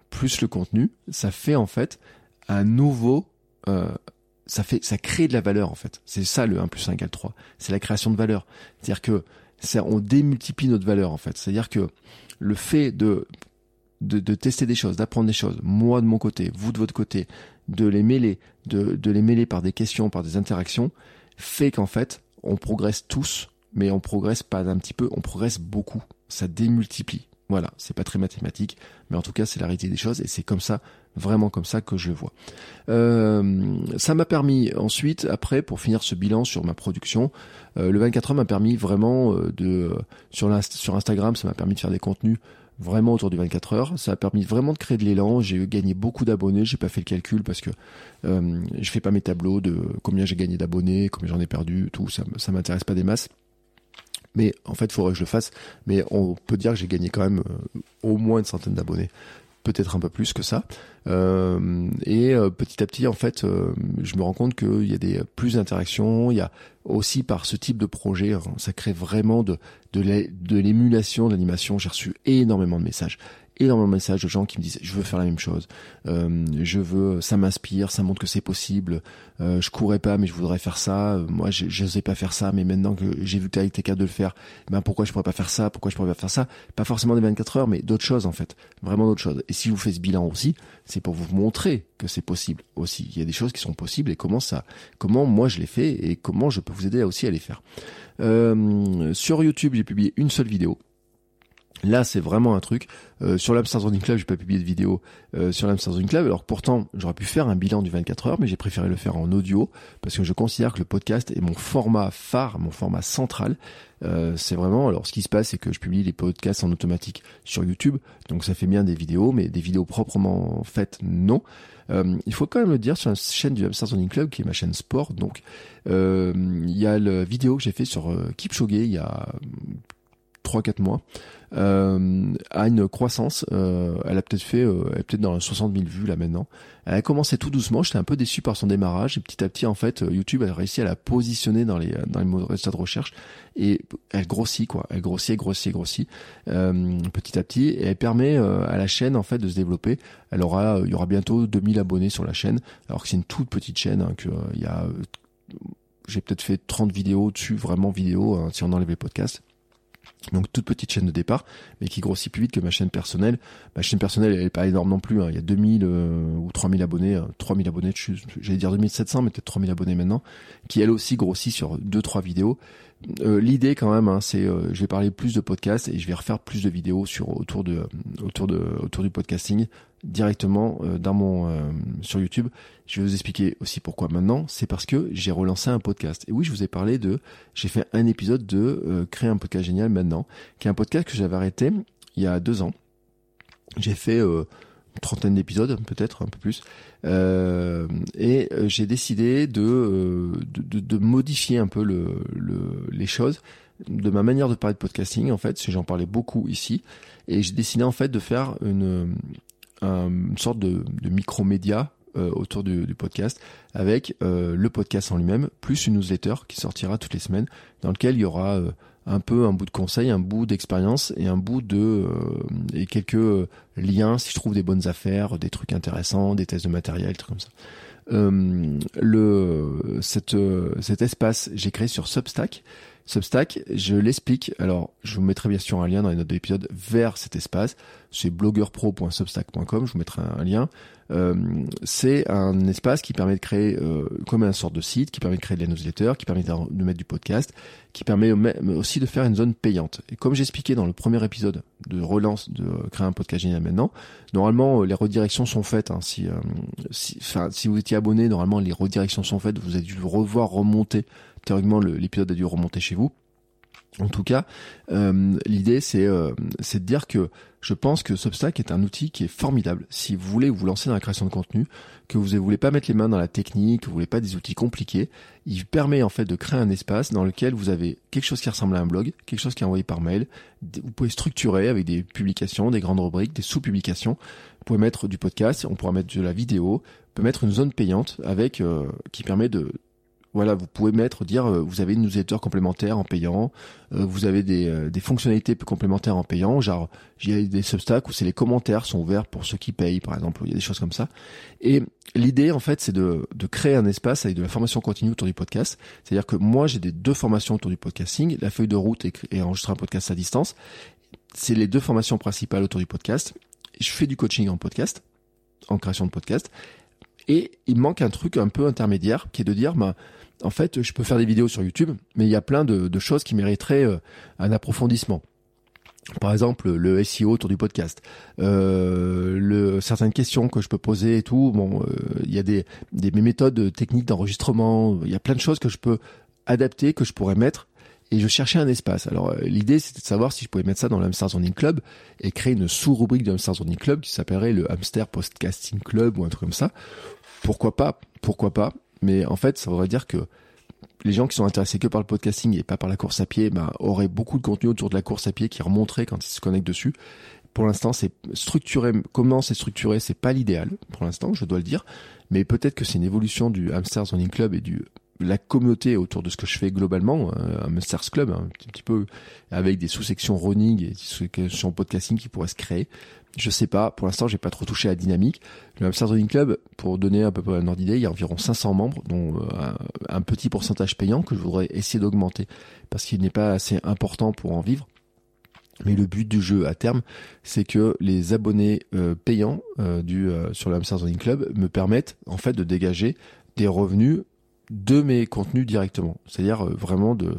plus le contenu, ça fait en fait un nouveau euh, ça fait, ça crée de la valeur en fait. C'est ça le 1 plus 1 égale 3. C'est la création de valeur. C'est-à-dire que ça, on démultiplie notre valeur en fait. C'est-à-dire que le fait de, de, de tester des choses, d'apprendre des choses, moi de mon côté, vous de votre côté, de les mêler, de, de les mêler par des questions, par des interactions, fait qu'en fait, on progresse tous, mais on progresse pas un petit peu, on progresse beaucoup. Ça démultiplie. Voilà, c'est pas très mathématique, mais en tout cas c'est la réalité des choses et c'est comme ça, vraiment comme ça que je le vois. Euh, ça m'a permis ensuite, après, pour finir ce bilan sur ma production, euh, le 24 heures m'a permis vraiment euh, de sur, sur Instagram, ça m'a permis de faire des contenus vraiment autour du 24 heures. Ça a permis vraiment de créer de l'élan. J'ai gagné beaucoup d'abonnés. J'ai pas fait le calcul parce que euh, je fais pas mes tableaux de combien j'ai gagné d'abonnés, combien j'en ai perdu, tout. Ça, ça m'intéresse pas des masses mais en fait, il faudrait que je le fasse. Mais on peut dire que j'ai gagné quand même euh, au moins une centaine d'abonnés, peut-être un peu plus que ça. Euh, et euh, petit à petit, en fait, je me rends compte qu'il y a des plus d'interactions. Il y a aussi par ce type de projet, hein, ça crée vraiment de de l'émulation, de l'animation. J'ai reçu énormément de messages énormément de messages de gens qui me disent je veux faire la même chose, euh, je veux, ça m'inspire, ça montre que c'est possible. Euh, je courais pas, mais je voudrais faire ça. Euh, moi, je n'osais pas faire ça, mais maintenant que j'ai vu que tu été capable de le faire, ben pourquoi je pourrais pas faire ça? Pourquoi je pourrais pas faire ça? Pas forcément des 24 heures, mais d'autres choses en fait, vraiment d'autres choses. Et si vous faites ce bilan aussi, c'est pour vous montrer que c'est possible aussi. Il y a des choses qui sont possibles et comment ça, comment moi je l'ai fait et comment je peux vous aider aussi à les faire. Euh, sur YouTube, j'ai publié une seule vidéo Là, c'est vraiment un truc. Euh, sur l'Amsterdam Club, j'ai pas publié de vidéo euh, sur l'Amsterdam Club. Alors pourtant, j'aurais pu faire un bilan du 24 heures, mais j'ai préféré le faire en audio parce que je considère que le podcast est mon format phare, mon format central. Euh, c'est vraiment. Alors, ce qui se passe, c'est que je publie les podcasts en automatique sur YouTube, donc ça fait bien des vidéos, mais des vidéos proprement faites, non. Euh, il faut quand même le dire sur la chaîne du Running Club, qui est ma chaîne sport. Donc, euh, il y a la vidéo que j'ai fait sur Kipchoge il y a 3-4 mois, euh, a une croissance. Euh, elle a peut-être fait, euh, elle est peut-être dans les 60 000 vues là maintenant. Elle a commencé tout doucement. J'étais un peu déçu par son démarrage et petit à petit en fait, euh, YouTube a réussi à la positionner dans les dans les résultats de recherche et elle grossit quoi. Elle grossit, grossit, grossit euh, petit à petit et elle permet à la chaîne en fait de se développer. Elle aura, il y aura bientôt 2000 abonnés sur la chaîne, alors que c'est une toute petite chaîne. Hein, que il y a, j'ai peut-être fait 30 vidéos dessus, vraiment vidéos hein, si on enlève les podcasts. Donc toute petite chaîne de départ, mais qui grossit plus vite que ma chaîne personnelle. Ma chaîne personnelle, elle est pas énorme non plus. Hein. Il y a 2000 euh, ou 3000 abonnés, 3000 euh, abonnés, j'allais dire 2700, mais peut-être 3000 abonnés maintenant, qui elle aussi grossit sur deux trois vidéos. Euh, l'idée quand même, hein, c'est, je vais parler plus de podcasts et je vais refaire plus de vidéos sur autour de autour de autour du podcasting directement euh, dans mon euh, sur YouTube. Je vais vous expliquer aussi pourquoi maintenant. C'est parce que j'ai relancé un podcast. Et oui, je vous ai parlé de, j'ai fait un épisode de euh, créer un podcast génial maintenant, qui est un podcast que j'avais arrêté il y a deux ans. J'ai fait une trentaine d'épisodes, peut-être un peu plus, et j'ai décidé de, de, de, modifier un peu le, le, les choses de ma manière de parler de podcasting en fait, j'en parlais beaucoup ici, et j'ai décidé en fait de faire une une sorte de, de micro-média euh, autour du, podcast avec euh, le podcast en lui-même plus une newsletter qui sortira toutes les semaines dans lequel il y aura euh, un peu un bout de conseil, un bout d'expérience et un bout de et quelques liens si je trouve des bonnes affaires, des trucs intéressants, des tests de matériel, trucs comme ça. le cet espace j'ai créé sur Substack Substack, je l'explique. Alors, je vous mettrai bien sûr un lien dans les notes de l'épisode vers cet espace. C'est blogueurpro.substack.com. Je vous mettrai un lien. Euh, c'est un espace qui permet de créer euh, comme un sorte de site, qui permet de créer de la newsletter, qui permet de mettre du podcast, qui permet aussi de faire une zone payante. Et comme j'expliquais dans le premier épisode de relance de créer un podcast génial maintenant, normalement euh, les redirections sont faites. Hein, si, si, si vous étiez abonné, normalement les redirections sont faites. Vous avez dû revoir remonter théoriquement l'épisode a dû remonter chez vous. En tout cas, euh, l'idée c'est euh, de dire que je pense que Substack est un outil qui est formidable si vous voulez vous lancer dans la création de contenu, que vous ne voulez pas mettre les mains dans la technique, que vous voulez pas des outils compliqués. Il permet en fait de créer un espace dans lequel vous avez quelque chose qui ressemble à un blog, quelque chose qui est envoyé par mail. Vous pouvez structurer avec des publications, des grandes rubriques, des sous-publications. Vous pouvez mettre du podcast, on pourra mettre de la vidéo, on peut mettre une zone payante avec euh, qui permet de voilà, vous pouvez mettre, dire, euh, vous avez une newsletter complémentaire en payant, euh, vous avez des, euh, des fonctionnalités complémentaires en payant, genre, il y a des substacks où c'est les commentaires sont ouverts pour ceux qui payent, par exemple, il y a des choses comme ça. Et l'idée, en fait, c'est de, de créer un espace avec de la formation continue autour du podcast. C'est-à-dire que moi, j'ai des deux formations autour du podcasting, la feuille de route et, et enregistrer un podcast à distance. C'est les deux formations principales autour du podcast. Je fais du coaching en podcast, en création de podcast. Et il manque un truc un peu intermédiaire qui est de dire, bah, en fait, je peux faire des vidéos sur YouTube, mais il y a plein de, choses qui mériteraient euh, un approfondissement. Par exemple, le SEO autour du podcast, euh, certaines questions que je peux poser et tout. Bon, euh, il y a des, des méthodes techniques d'enregistrement. Il y a plein de choses que je peux adapter, que je pourrais mettre. Et je cherchais un espace. Alors euh, l'idée c'était de savoir si je pouvais mettre ça dans le Zoning Club et créer une sous-rubrique du Hamster Zoning Club qui s'appellerait le Hamster Podcasting Club ou un truc comme ça. Pourquoi pas Pourquoi pas mais en fait, ça voudrait dire que les gens qui sont intéressés que par le podcasting et pas par la course à pied, bah, auraient beaucoup de contenu autour de la course à pied qui remonterait quand ils se connectent dessus. Pour l'instant, c'est structuré. Comment c'est structuré, c'est pas l'idéal. Pour l'instant, je dois le dire. Mais peut-être que c'est une évolution du Hamsters Running Club et du la communauté autour de ce que je fais globalement, un Hamsters Club, un petit peu avec des sous-sections running et des sous-sections podcasting qui pourraient se créer. Je sais pas, pour l'instant, j'ai pas trop touché à la dynamique. Le Hamster Running Club, pour donner un peu un ordre d'idée, il y a environ 500 membres, dont euh, un, petit pourcentage payant que je voudrais essayer d'augmenter parce qu'il n'est pas assez important pour en vivre. Mais le but du jeu à terme, c'est que les abonnés euh, payants euh, du sur le Hamster Running Club me permettent en fait de dégager des revenus de mes contenus directement. C'est-à-dire vraiment de,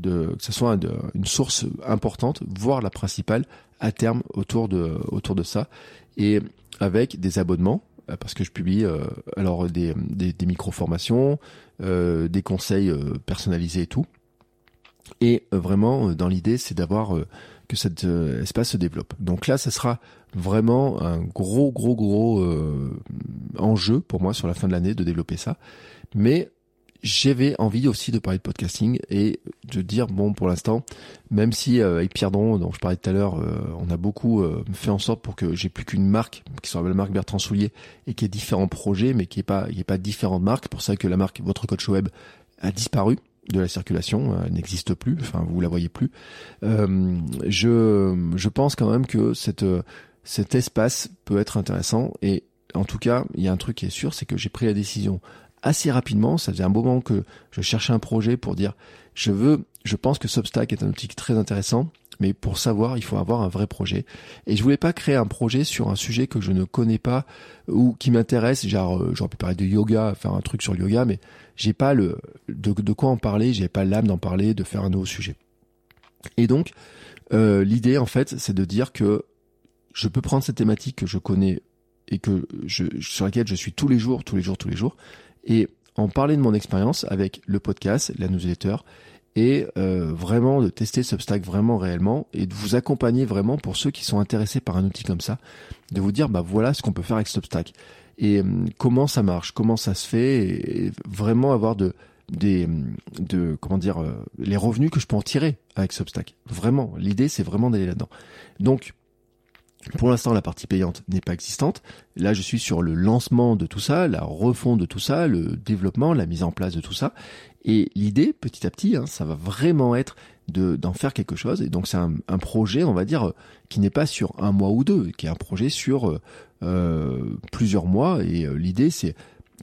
que ce soit une source importante, voire la principale à terme autour de autour de ça, et avec des abonnements euh, parce que je publie euh, alors des, des, des micro formations, euh, des conseils euh, personnalisés et tout. Et vraiment, dans l'idée, c'est d'avoir que cet espace se développe. Donc là, ça sera vraiment un gros, gros, gros enjeu pour moi sur la fin de l'année de développer ça. Mais j'avais envie aussi de parler de podcasting et de dire bon pour l'instant même si euh, avec Pierre Dron dont je parlais tout à l'heure euh, on a beaucoup euh, fait en sorte pour que j'ai plus qu'une marque qui soit la marque Bertrand Soulier et qui ait différents projets mais qui est pas il a pas différentes marques pour ça que la marque votre coach web a disparu de la circulation n'existe plus enfin vous la voyez plus. Je je pense quand même que cette cet espace peut être intéressant et en tout cas, il y a un truc qui est sûr, c'est que j'ai pris la décision assez rapidement. Ça faisait un moment que je cherchais un projet pour dire je veux, je pense que Substack est un outil très intéressant, mais pour savoir, il faut avoir un vrai projet. Et je voulais pas créer un projet sur un sujet que je ne connais pas ou qui m'intéresse. Genre, euh, j'aurais pu parler de yoga, faire un truc sur le yoga, mais j'ai pas le de, quoi en parler. J'ai pas l'âme d'en parler, de faire un nouveau sujet. Et donc, euh, l'idée en fait, c'est de dire que je peux prendre cette thématique que je connais et que je, sur laquelle je suis tous les jours, tous les jours, tous les jours, et en parler de mon expérience avec le podcast, la newsletter, et euh, vraiment de tester Substack vraiment réellement et de vous accompagner vraiment pour ceux qui sont intéressés par un outil comme ça, de vous dire bah voilà ce qu'on peut faire avec Substack et euh, comment ça marche, comment ça se fait, et, vraiment avoir de des de comment dire euh, les revenus que je peux en tirer avec Substack. Vraiment, l'idée c'est vraiment d'aller là-dedans. Donc pour l'instant, la partie payante n'est pas existante. Là, je suis sur le lancement de tout ça, la refonte de tout ça, le développement, la mise en place de tout ça. Et l'idée, petit à petit, hein, ça va vraiment être de d'en faire quelque chose. Et donc, c'est un, projet, on va dire, qui n'est pas sur un mois ou deux, qui est un projet sur euh, plusieurs mois. Et euh, l'idée, c'est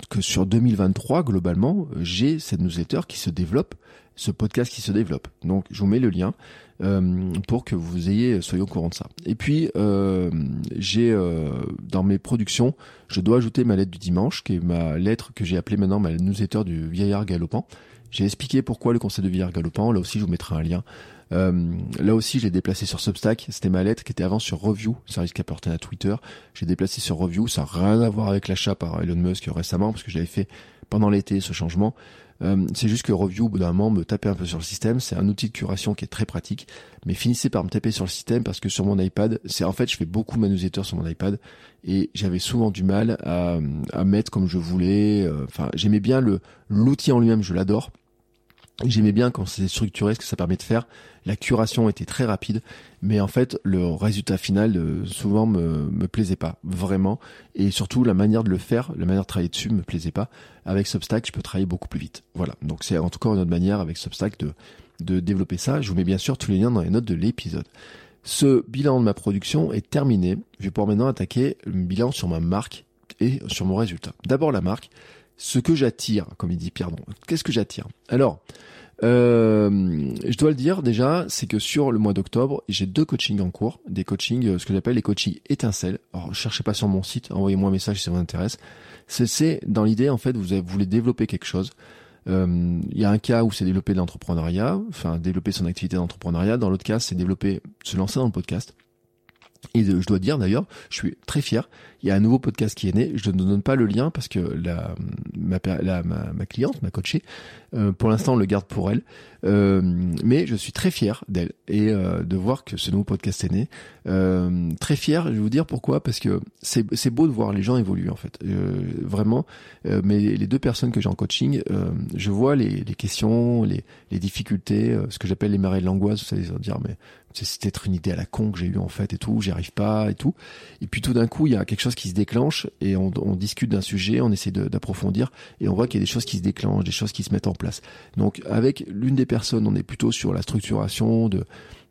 que sur 2023, globalement, j'ai cette newsletter qui se développe, ce podcast qui se développe. Donc, je vous mets le lien. Euh, pour que vous ayez soyez au courant de ça. Et puis euh, j'ai euh, dans mes productions, je dois ajouter ma lettre du dimanche, qui est ma lettre que j'ai appelée maintenant ma newsletter du vieillard galopant. J'ai expliqué pourquoi le conseil de vieillard galopant. Là aussi, je vous mettrai un lien. Euh, là aussi, j'ai déplacé sur Substack. C'était ma lettre qui était avant sur Review, service qui appartenait à Twitter. J'ai déplacé sur Review. Ça n'a rien à voir avec l'achat par Elon Musk récemment, parce que j'avais fait pendant l'été ce changement. Euh, c'est juste que Review, au bout d'un moment, me tapait un peu sur le système. C'est un outil de curation qui est très pratique, mais finissez par me taper sur le système parce que sur mon iPad, c'est en fait, je fais beaucoup ma newsletter sur mon iPad et j'avais souvent du mal à, à mettre comme je voulais. Euh, enfin, j'aimais bien le l'outil en lui-même, je l'adore. J'aimais bien quand c'est structuré, ce que ça permet de faire. La curation était très rapide, mais en fait, le résultat final euh, souvent me, me plaisait pas vraiment, et surtout la manière de le faire, la manière de travailler dessus me plaisait pas. Avec Substack, je peux travailler beaucoup plus vite. Voilà. Donc c'est en tout cas une autre manière avec Substack de de développer ça. Je vous mets bien sûr tous les liens dans les notes de l'épisode. Ce bilan de ma production est terminé. Je vais pouvoir maintenant attaquer le bilan sur ma marque et sur mon résultat. D'abord la marque ce que j'attire, comme il dit Pierre Qu'est-ce que j'attire? Alors, euh, je dois le dire déjà, c'est que sur le mois d'octobre, j'ai deux coachings en cours, des coachings, euh, ce que j'appelle les coachings étincelles. Alors, cherchez pas sur mon site, envoyez-moi un message si ça vous intéresse. C'est dans l'idée, en fait, vous, avez, vous voulez développer quelque chose. Euh, il y a un cas où c'est développer l'entrepreneuriat, enfin développer son activité d'entrepreneuriat. Dans l'autre cas, c'est développer, se lancer dans le podcast. Et je dois dire d'ailleurs, je suis très fier. Il y a un nouveau podcast qui est né. Je ne donne pas le lien parce que la, ma, ma, ma cliente, ma coachée, euh, pour l'instant, le garde pour elle. Euh, mais je suis très fier d'elle et euh, de voir que ce nouveau podcast est né. Euh, très fier, je vais vous dire pourquoi, parce que c'est beau de voir les gens évoluer en fait. Euh, vraiment, mais les deux personnes que j'ai en coaching, je vois les, les questions, les, les difficultés, ce que j'appelle les marées de l'angoisse. Vous savez, dire mais c'est peut-être une idée à la con que j'ai eue en fait et tout, j'y arrive pas et tout. Et puis tout d'un coup, il y a quelque chose qui se déclenche et on, discute d'un sujet, on essaie d'approfondir et on voit qu'il y a des choses qui se déclenchent, des choses qui se mettent en place. Donc avec l'une des personnes, on est plutôt sur la structuration de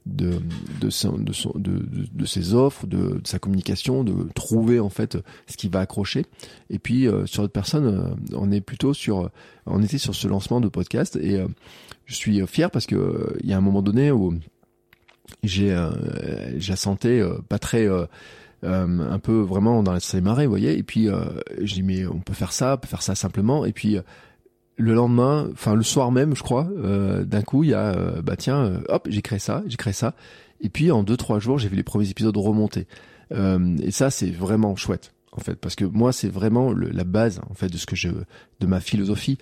de de, ses offres, de, sa communication, de trouver en fait ce qui va accrocher. Et puis euh, sur d'autres personnes, euh, on est plutôt sur, on était sur ce lancement de podcast et je suis fier parce que il y a un moment donné où j'ai j'ai la santé pas très un peu vraiment dans la marée, vous voyez. Et puis euh, je dis mais on peut faire ça, on peut faire ça simplement. Et puis le lendemain, enfin le soir même, je crois, euh, d'un coup, il y a, euh, bah tiens, euh, hop, j'ai créé ça, j'ai créé ça. Et puis en deux trois jours, j'ai vu les premiers épisodes remonter. et ça, c'est vraiment chouette, en fait, parce que moi, c'est vraiment la base, en fait, de ce que je, de ma philosophie.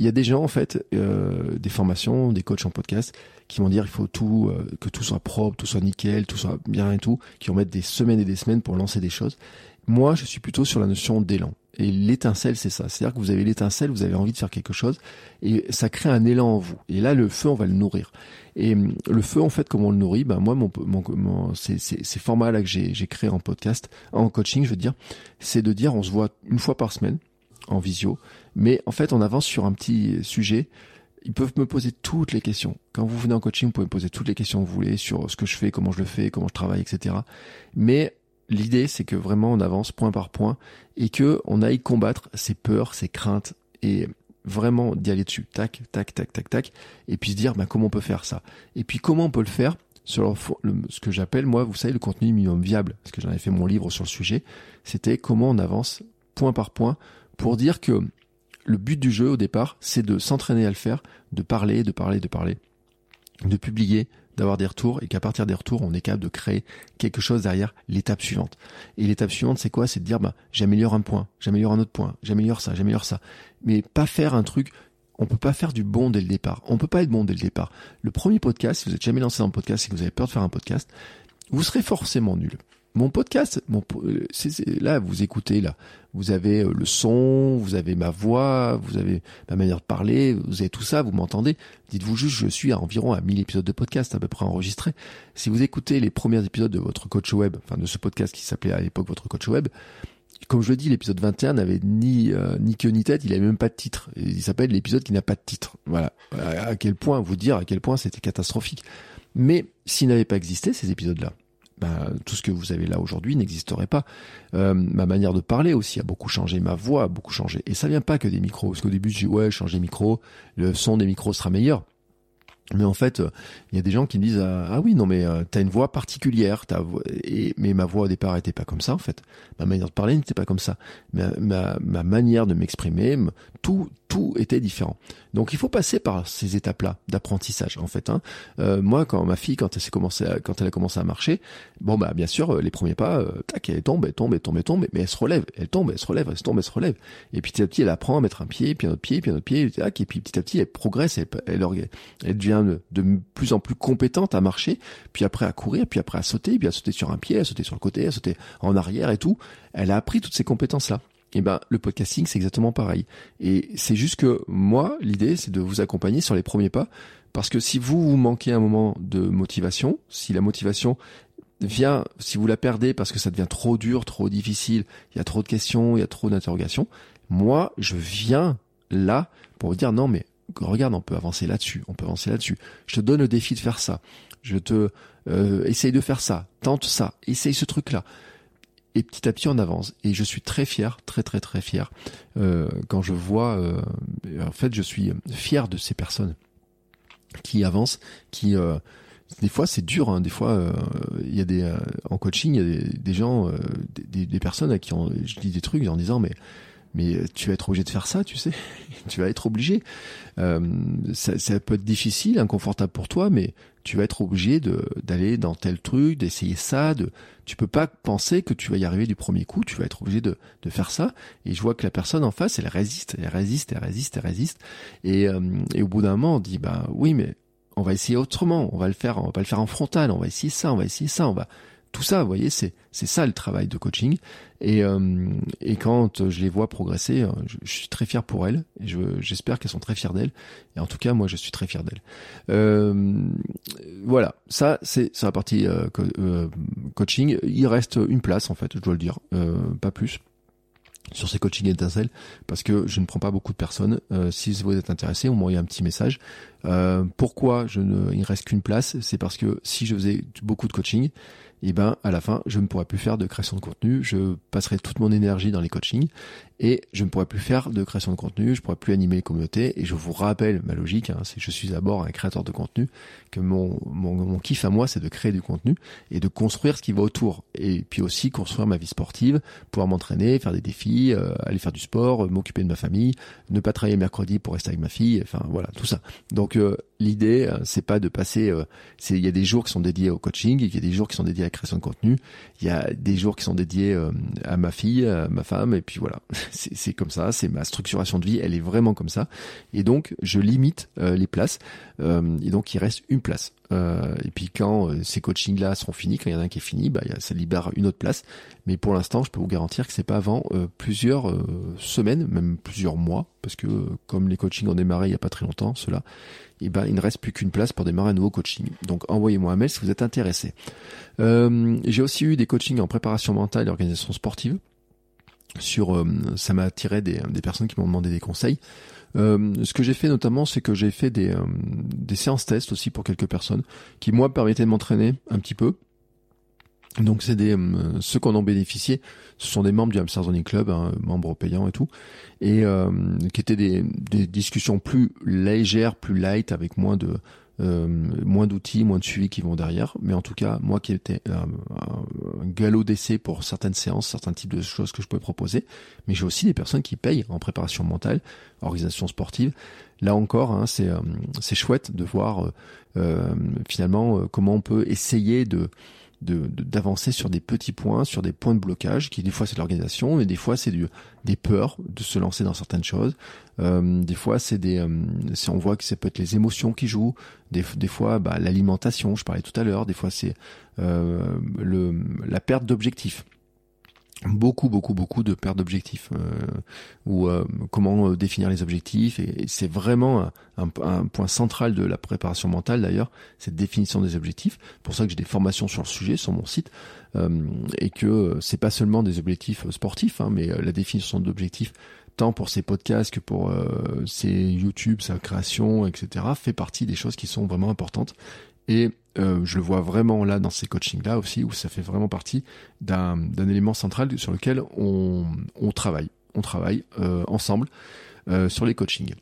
Il y a des gens, en fait, des formations, des coachs en podcast, qui vont dire il faut tout, que tout soit propre, tout soit nickel, tout soit bien et tout, qui vont mettre des semaines et des semaines pour lancer des choses. Moi, je suis plutôt sur la notion d'élan. Et l'étincelle, c'est ça. C'est-à-dire que vous avez l'étincelle, vous avez envie de faire quelque chose, et ça crée un élan en vous. Et là, le feu, on va le nourrir. Et hum, le feu, en fait, comment on le nourrit Ben moi, mon, mon, mon ces, ces, formats là que j'ai créé en podcast, en coaching, je veux dire, c'est de dire, on se voit une fois par semaine en visio, mais en fait, on avance sur un petit sujet. Ils peuvent me poser toutes les questions. Quand vous venez en coaching, vous pouvez me poser toutes les questions que vous voulez sur ce que je fais, comment je le fais, comment je travaille, etc. Mais l'idée, c'est que vraiment on avance point par point et que on aille combattre ses peurs, ses craintes et vraiment d'y aller dessus, tac, tac, tac, tac, tac, et puis se dire bah, comment on peut faire ça? Et puis comment on peut le faire? Sur ce que j'appelle moi, vous savez, le contenu minimum viable, parce que j'en avais fait mon livre sur le sujet, c'était comment on avance point par point pour dire que le but du jeu au départ, c'est de s'entraîner à le faire, de parler, de parler, de parler, de publier, d'avoir des retours et qu'à partir des retours, on est capable de créer quelque chose derrière l'étape suivante. Et l'étape suivante, c'est quoi? C'est de dire, bah, j'améliore un point, j'améliore un autre point, j'améliore ça, j'améliore ça. Mais pas faire un truc on peut pas faire du bon dès le départ. On peut pas être bon dès le départ. Le premier podcast, si vous êtes jamais lancé dans le podcast et que vous avez peur de faire un podcast, vous serez forcément nul mon podcast, mon, là, vous écoutez, là, vous avez euh, le son, vous avez ma voix, vous avez ma manière de parler, vous avez tout ça, vous m'entendez. Dites-vous juste, je suis à environ à 1000 épisodes de podcast à peu près enregistrés. Si vous écoutez les premiers épisodes de votre coach web, enfin de ce podcast qui s'appelait à l'époque votre coach web, comme je le dis, l'épisode 21 n'avait ni euh, ni queue ni tête, il avait même pas de titre. Il s'appelle l'épisode qui n'a pas de titre. Voilà. À quel point vous dire à quel point c'était catastrophique. Mais s'il n'avait pas existé ces épisodes-là, bah, tout ce que vous avez là aujourd'hui n'existerait pas. Euh, ma manière de parler aussi a beaucoup changé, ma voix a beaucoup changé. Et ça vient pas que des micros, parce qu'au début je dis ouais, changer micro, le son des micros sera meilleur. Mais en fait, il y a des gens qui me disent ah, ah oui non mais euh, t'as une voix particulière, t'as et mais ma voix au départ était pas comme ça en fait. Ma manière de parler n'était pas comme ça. Ma ma, ma manière de m'exprimer, tout tout était différent. Donc il faut passer par ces étapes-là d'apprentissage en fait. Hein. Euh, moi, quand ma fille, quand elle s'est commencé, quand elle a commencé à marcher, bon bah bien sûr euh, les premiers pas, euh, tac, elle tombe, elle tombe, elle tombe, elle tombe, mais elle se relève, elle tombe, elle se relève, elle se tombe, elle se relève. Et petit à petit, elle apprend à mettre un pied, puis un autre pied, puis un autre pied, tac, et puis petit à petit, elle progresse, elle, elle devient de, plus en plus compétente à marcher, puis après à courir, puis après à sauter, puis à sauter sur un pied, à sauter sur le côté, à sauter en arrière et tout. Elle a appris toutes ces compétences-là et eh ben le podcasting c'est exactement pareil. Et c'est juste que moi l'idée c'est de vous accompagner sur les premiers pas parce que si vous vous manquez un moment de motivation, si la motivation vient, si vous la perdez parce que ça devient trop dur, trop difficile, il y a trop de questions, il y a trop d'interrogations, moi je viens là pour vous dire non mais regarde on peut avancer là-dessus, on peut avancer là-dessus. Je te donne le défi de faire ça. Je te euh, essaye de faire ça, tente ça, essaye ce truc là et petit à petit on avance. Et je suis très fier très très très fier euh, quand je vois euh, en fait je suis fier de ces personnes qui avancent qui euh, des fois c'est dur hein, des fois euh, il y a des en coaching il y a des, gens des, des, personnes à qui on, je dis des trucs en disant mais mais euh, tu vas être obligé de faire ça, tu sais. tu vas être obligé. Euh, ça, ça, peut être difficile, inconfortable pour toi, mais tu vas être obligé d'aller dans tel truc, d'essayer ça. De, tu peux pas penser que tu vas y arriver du premier coup. Tu vas être obligé de, de faire ça. Et je vois que la personne en face, elle résiste, elle résiste, elle résiste, elle résiste. Et, euh, et au bout d'un moment, on dit bah oui, mais on va essayer autrement. On va le faire, on va le faire en frontal. On va essayer ça, on va essayer ça. On va tout ça, vous voyez, c'est c'est ça le travail de coaching. Et euh, et quand je les vois progresser, euh, je, suis très fier pour elles. Et je j'espère qu'elles sont très fières d'elles. Et en tout cas, moi, je suis très fier d'elles. Euh, voilà, ça c'est la partie coaching. Il reste une place en fait, je dois le dire, pas plus. sur ces coachings étincelles parce que je ne prends pas beaucoup de personnes. Si vous êtes intéressé, on m'envoie un petit message. Pourquoi je ne, il ne reste qu'une place? C'est parce que si je faisais beaucoup de coaching, et eh ben à la fin, je ne pourrais plus faire de création de contenu, je passerai toute mon énergie dans les coachings et je ne pourrais plus faire de création de contenu, je pourrais plus animer les communautés et je vous rappelle ma logique, hein, c'est je suis d'abord un créateur de contenu, que mon, mon, mon kiff à moi c'est de créer du contenu et de construire ce qui va autour et puis aussi construire ma vie sportive, pouvoir m'entraîner, faire des défis, euh, aller faire du sport, euh, m'occuper de ma famille, ne pas travailler mercredi pour rester avec ma fille, enfin voilà tout ça. Donc euh, l'idée c'est pas de passer, c'est il y a des jours qui sont dédiés au coaching, il y a des jours qui sont dédiés à création de contenu. Il y a des jours qui sont dédiés euh, à ma fille, à ma femme, et puis voilà. C'est comme ça, c'est ma structuration de vie, elle est vraiment comme ça. Et donc, je limite euh, les places. Euh, et donc, il reste une place. Et puis quand ces coachings-là seront finis, quand il y en a un qui est fini, bah, ça libère une autre place. Mais pour l'instant, je peux vous garantir que c'est pas avant plusieurs semaines, même plusieurs mois, parce que comme les coachings ont démarré il y a pas très longtemps, cela, eh ben, il ne reste plus qu'une place pour démarrer un nouveau coaching. Donc envoyez-moi un mail si vous êtes intéressé. Euh, j'ai aussi eu des coachings en préparation mentale et organisation sportive. Sur, euh, ça m'a attiré des, des personnes qui m'ont demandé des conseils. Euh, ce que j'ai fait notamment, c'est que j'ai fait des, des séances tests aussi pour quelques personnes qui moi permettaient de m'entraîner un petit peu. Donc c'est des euh, ceux qu'on en bénéficié, ce sont des membres du Hamster Zoning Club, hein, membres payants et tout, et euh, qui étaient des, des, discussions plus légères, plus light, avec moins de euh, moins d'outils, moins de suivi qui vont derrière. Mais en tout cas, moi qui étais un, un galop d'essai pour certaines séances, certains types de choses que je pouvais proposer, mais j'ai aussi des personnes qui payent en préparation mentale, organisation sportive. Là encore, hein, c'est c'est chouette de voir finalement comment on peut essayer de d'avancer sur des petits points, sur des points de blocage, qui des fois c'est l'organisation, mais des fois c'est des peurs de se lancer dans certaines choses. Euh, des fois c'est des, euh, on voit que ça peut être les émotions qui jouent. Des, des fois bah, l'alimentation, je parlais tout à l'heure. Des fois c'est euh, la perte d'objectifs beaucoup beaucoup beaucoup de perte d'objectifs euh, ou euh, comment euh, définir les objectifs. Et, c'est vraiment un, un, point central de la préparation mentale d'ailleurs cette définition des objectifs. Pour ça que j'ai des formations sur le sujet sur mon site. Euh, et que c'est pas seulement des objectifs sportifs hein, mais la définition d'objectifs tant pour ces podcasts que pour ces YouTube sa création etc fait partie des choses qui sont vraiment importantes. Et euh, je le vois vraiment là dans ces coachings-là aussi, où ça fait vraiment partie d'un élément central sur lequel on, on travaille. On travaille euh, ensemble euh, sur les coachings.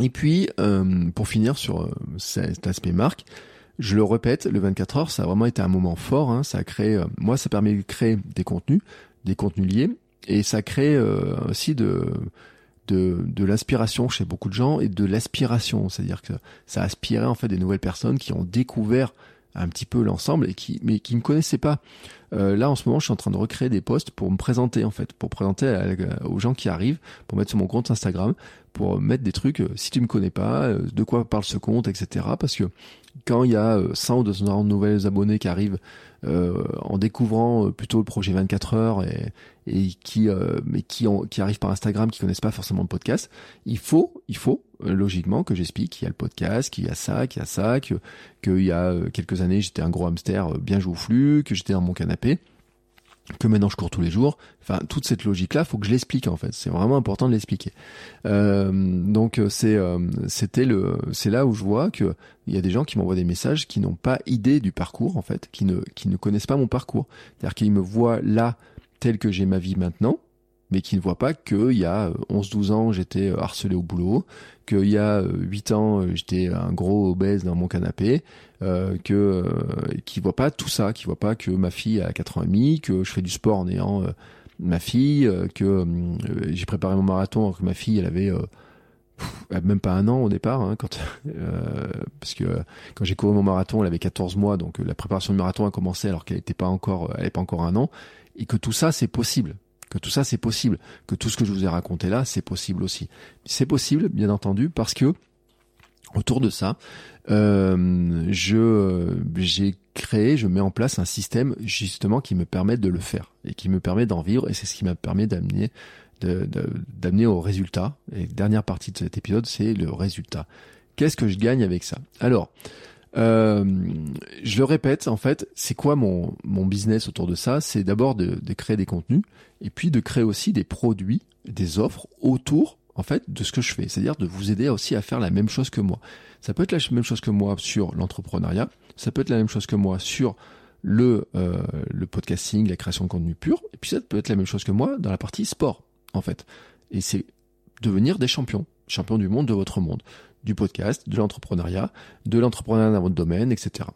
Et puis, euh, pour finir sur euh, cet aspect marque, je le répète, le 24 heures, ça a vraiment été un moment fort. Hein, ça a créé, moi, ça permet de créer des contenus, des contenus liés, et ça crée aussi de de, de l'inspiration chez beaucoup de gens et de l'aspiration, c'est-à-dire que ça a aspiré en fait des nouvelles personnes qui ont découvert un petit peu l'ensemble et qui mais qui me connaissaient pas. Euh, là en ce moment, je suis en train de recréer des posts pour me présenter en fait, pour présenter aux gens qui arrivent, pour mettre sur mon compte Instagram, pour mettre des trucs. Euh, si tu me connais pas, euh, de quoi parle ce compte, etc. Parce que quand il y a 100 ou 200 nouvelles abonnés qui arrivent euh, en découvrant plutôt le projet 24 heures et, et qui euh, mais qui ont, qui arrivent par Instagram, qui connaissent pas forcément le podcast, il faut il faut euh, logiquement que j'explique qu'il y a le podcast, qu'il y a ça, qu'il y a ça, que qu'il y a euh, quelques années j'étais un gros hamster bien joufflu, que j'étais dans mon canapé que maintenant je cours tous les jours. Enfin, toute cette logique-là, faut que je l'explique en fait. C'est vraiment important de l'expliquer. Euh, donc c'est c'était le c'est là où je vois que il y a des gens qui m'envoient des messages qui n'ont pas idée du parcours en fait, qui ne qui ne connaissent pas mon parcours. C'est-à-dire qu'ils me voient là que j'ai ma vie maintenant, mais qui ne voit pas qu'il y a 11-12 ans, j'étais euh, harcelé au boulot, qu'il y a 8 euh, ans, euh, j'étais un gros obèse dans mon canapé, euh, qui voit pas tout ça, qui voit pas que ma fille a 4 ans et demi, que je fais du sport en ayant ma fille, que j'ai préparé mon marathon alors que ma fille, elle avait même pas un an au départ, hein, parce que quand j'ai couru mon marathon, elle avait 14 mois, donc la préparation du marathon a commencé alors qu'elle n'était pas encore, elle n'avait pas encore un an, et que tout ça c'est possible, que tout ça c'est possible, que tout ce que je vous ai raconté là c'est possible aussi. C'est possible, bien entendu, parce que autour de ça, euh, je j'ai créé, je mets en place un système justement qui me permet de le faire et qui me permet d'en vivre et c'est ce qui m'a permis d'amener d'amener au résultat. Et dernière partie de cet épisode, c'est le résultat. Qu'est-ce que je gagne avec ça? Alors, Euh, je le répète, en fait, c'est quoi mon, mon business autour de ça? C'est d'abord de, de créer des contenus et puis de créer aussi des produits, des offres autour en fait de ce que je fais, c'est-à-dire de vous aider aussi à faire la même chose que moi. Ça peut être la même chose que moi sur l'entrepreneuriat, ça peut être la même chose que moi sur le euh, le podcasting, la création de contenu pur, et puis ça peut être la même chose que moi dans la partie sport en fait. Et c'est devenir des champions, champions du monde de votre monde, du podcast, de l'entrepreneuriat, de l'entrepreneuriat dans votre domaine, etc.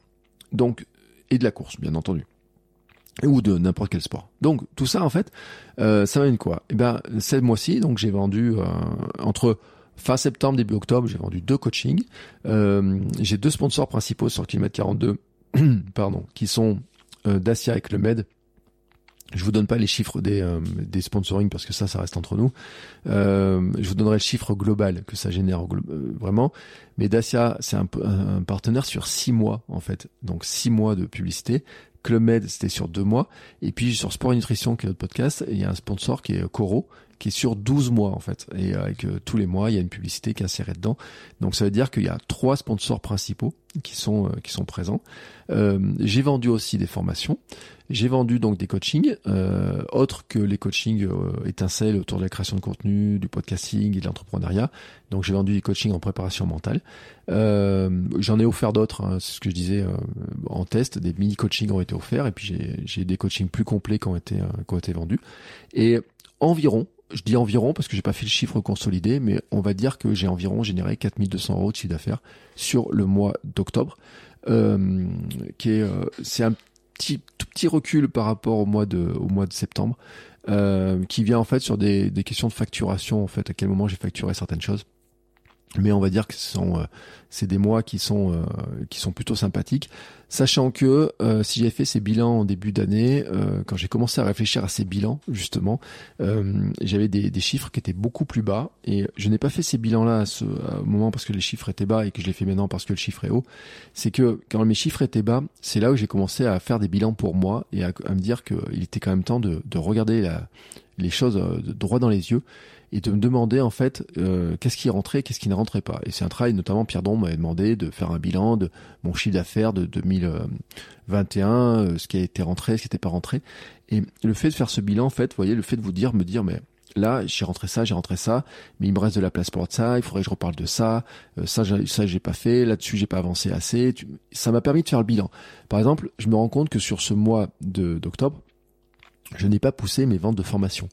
Donc et de la course bien entendu ou de n'importe quel sport. Donc tout ça en fait, euh, ça mène quoi? Eh ben cette mois-ci, donc j'ai vendu euh, entre fin septembre début octobre, j'ai vendu deux coachings. Euh, j'ai deux sponsors principaux sur Kilomètre 42, pardon, qui sont euh, Dacia et Clemed. Je vous donne pas les chiffres des, euh, des sponsoring parce que ça, ça reste entre nous. Euh, je vous donnerai le chiffre global que ça génère vraiment. Mais Dacia, c'est un, partenaire sur six mois en fait, donc six mois de publicité. Club Med, c'était sur deux mois. Et puis sur Sport Nutrition, qui est notre podcast, il y a un sponsor qui est Coro, qui est sur 12 mois en fait. Et avec euh, tous les mois, il y a une publicité qui est insérée dedans. Donc ça veut dire qu'il y a trois sponsors principaux qui sont euh, qui sont présents. Euh, j'ai vendu aussi des formations. J'ai vendu donc des coachings, autres que les coachings étincelles autour de la création de contenu, du podcasting et de l'entrepreneuriat. Donc j'ai vendu des coachings en préparation mentale. J'en ai offert d'autres, hein, c'est ce que je disais en test. Des mini coachings ont été offerts et puis j'ai des coachings plus complets qui ont été qui ont été vendus. Et environ je dis environ parce que j'ai pas fait le chiffre consolidé, mais on va dire que j'ai environ généré 4200 euros de chiffre d'affaires sur le mois d'octobre, euh, euh, c'est un petit, tout petit recul par rapport au mois de, au mois de septembre, euh, qui vient en fait sur des, des questions de facturation, en fait, à quel moment j'ai facturé certaines choses mais on va dire que ce sont euh, c'est des mois qui sont euh, qui sont plutôt sympathiques. Sachant que euh, si j'ai fait ces bilans en début d'année quand j'ai commencé à réfléchir à ces bilans justement j'avais des, des, chiffres qui étaient beaucoup plus bas. Et je n'ai pas fait ces bilans là à ce moment parce que les chiffres étaient bas et que je les fais maintenant parce que le chiffre est haut. C'est que quand mes chiffres étaient bas c'est là où j'ai commencé à faire des bilans pour moi et à, à me dire qu'il était quand même temps de, de regarder la, les choses droit dans les yeux et de me demander en fait euh, qu'est-ce qui rentrait, qu'est-ce qui ne rentrait pas. Et c'est un travail, notamment Pierre Don m'avait demandé de faire un bilan de mon chiffre d'affaires de 2021, euh, ce qui a été rentré, ce qui n'était pas rentré. Et le fait de faire ce bilan, en fait, vous voyez, le fait de vous dire, me dire, mais là, j'ai rentré ça, j'ai rentré ça, mais il me reste de la place pour ça, il faudrait que je reparle de ça, euh, ça, ça j'ai pas fait, là-dessus j'ai pas avancé assez. Ça m'a permis de faire le bilan. Par exemple, je me rends compte que sur ce mois de d'octobre, je n'ai pas poussé mes ventes de formation.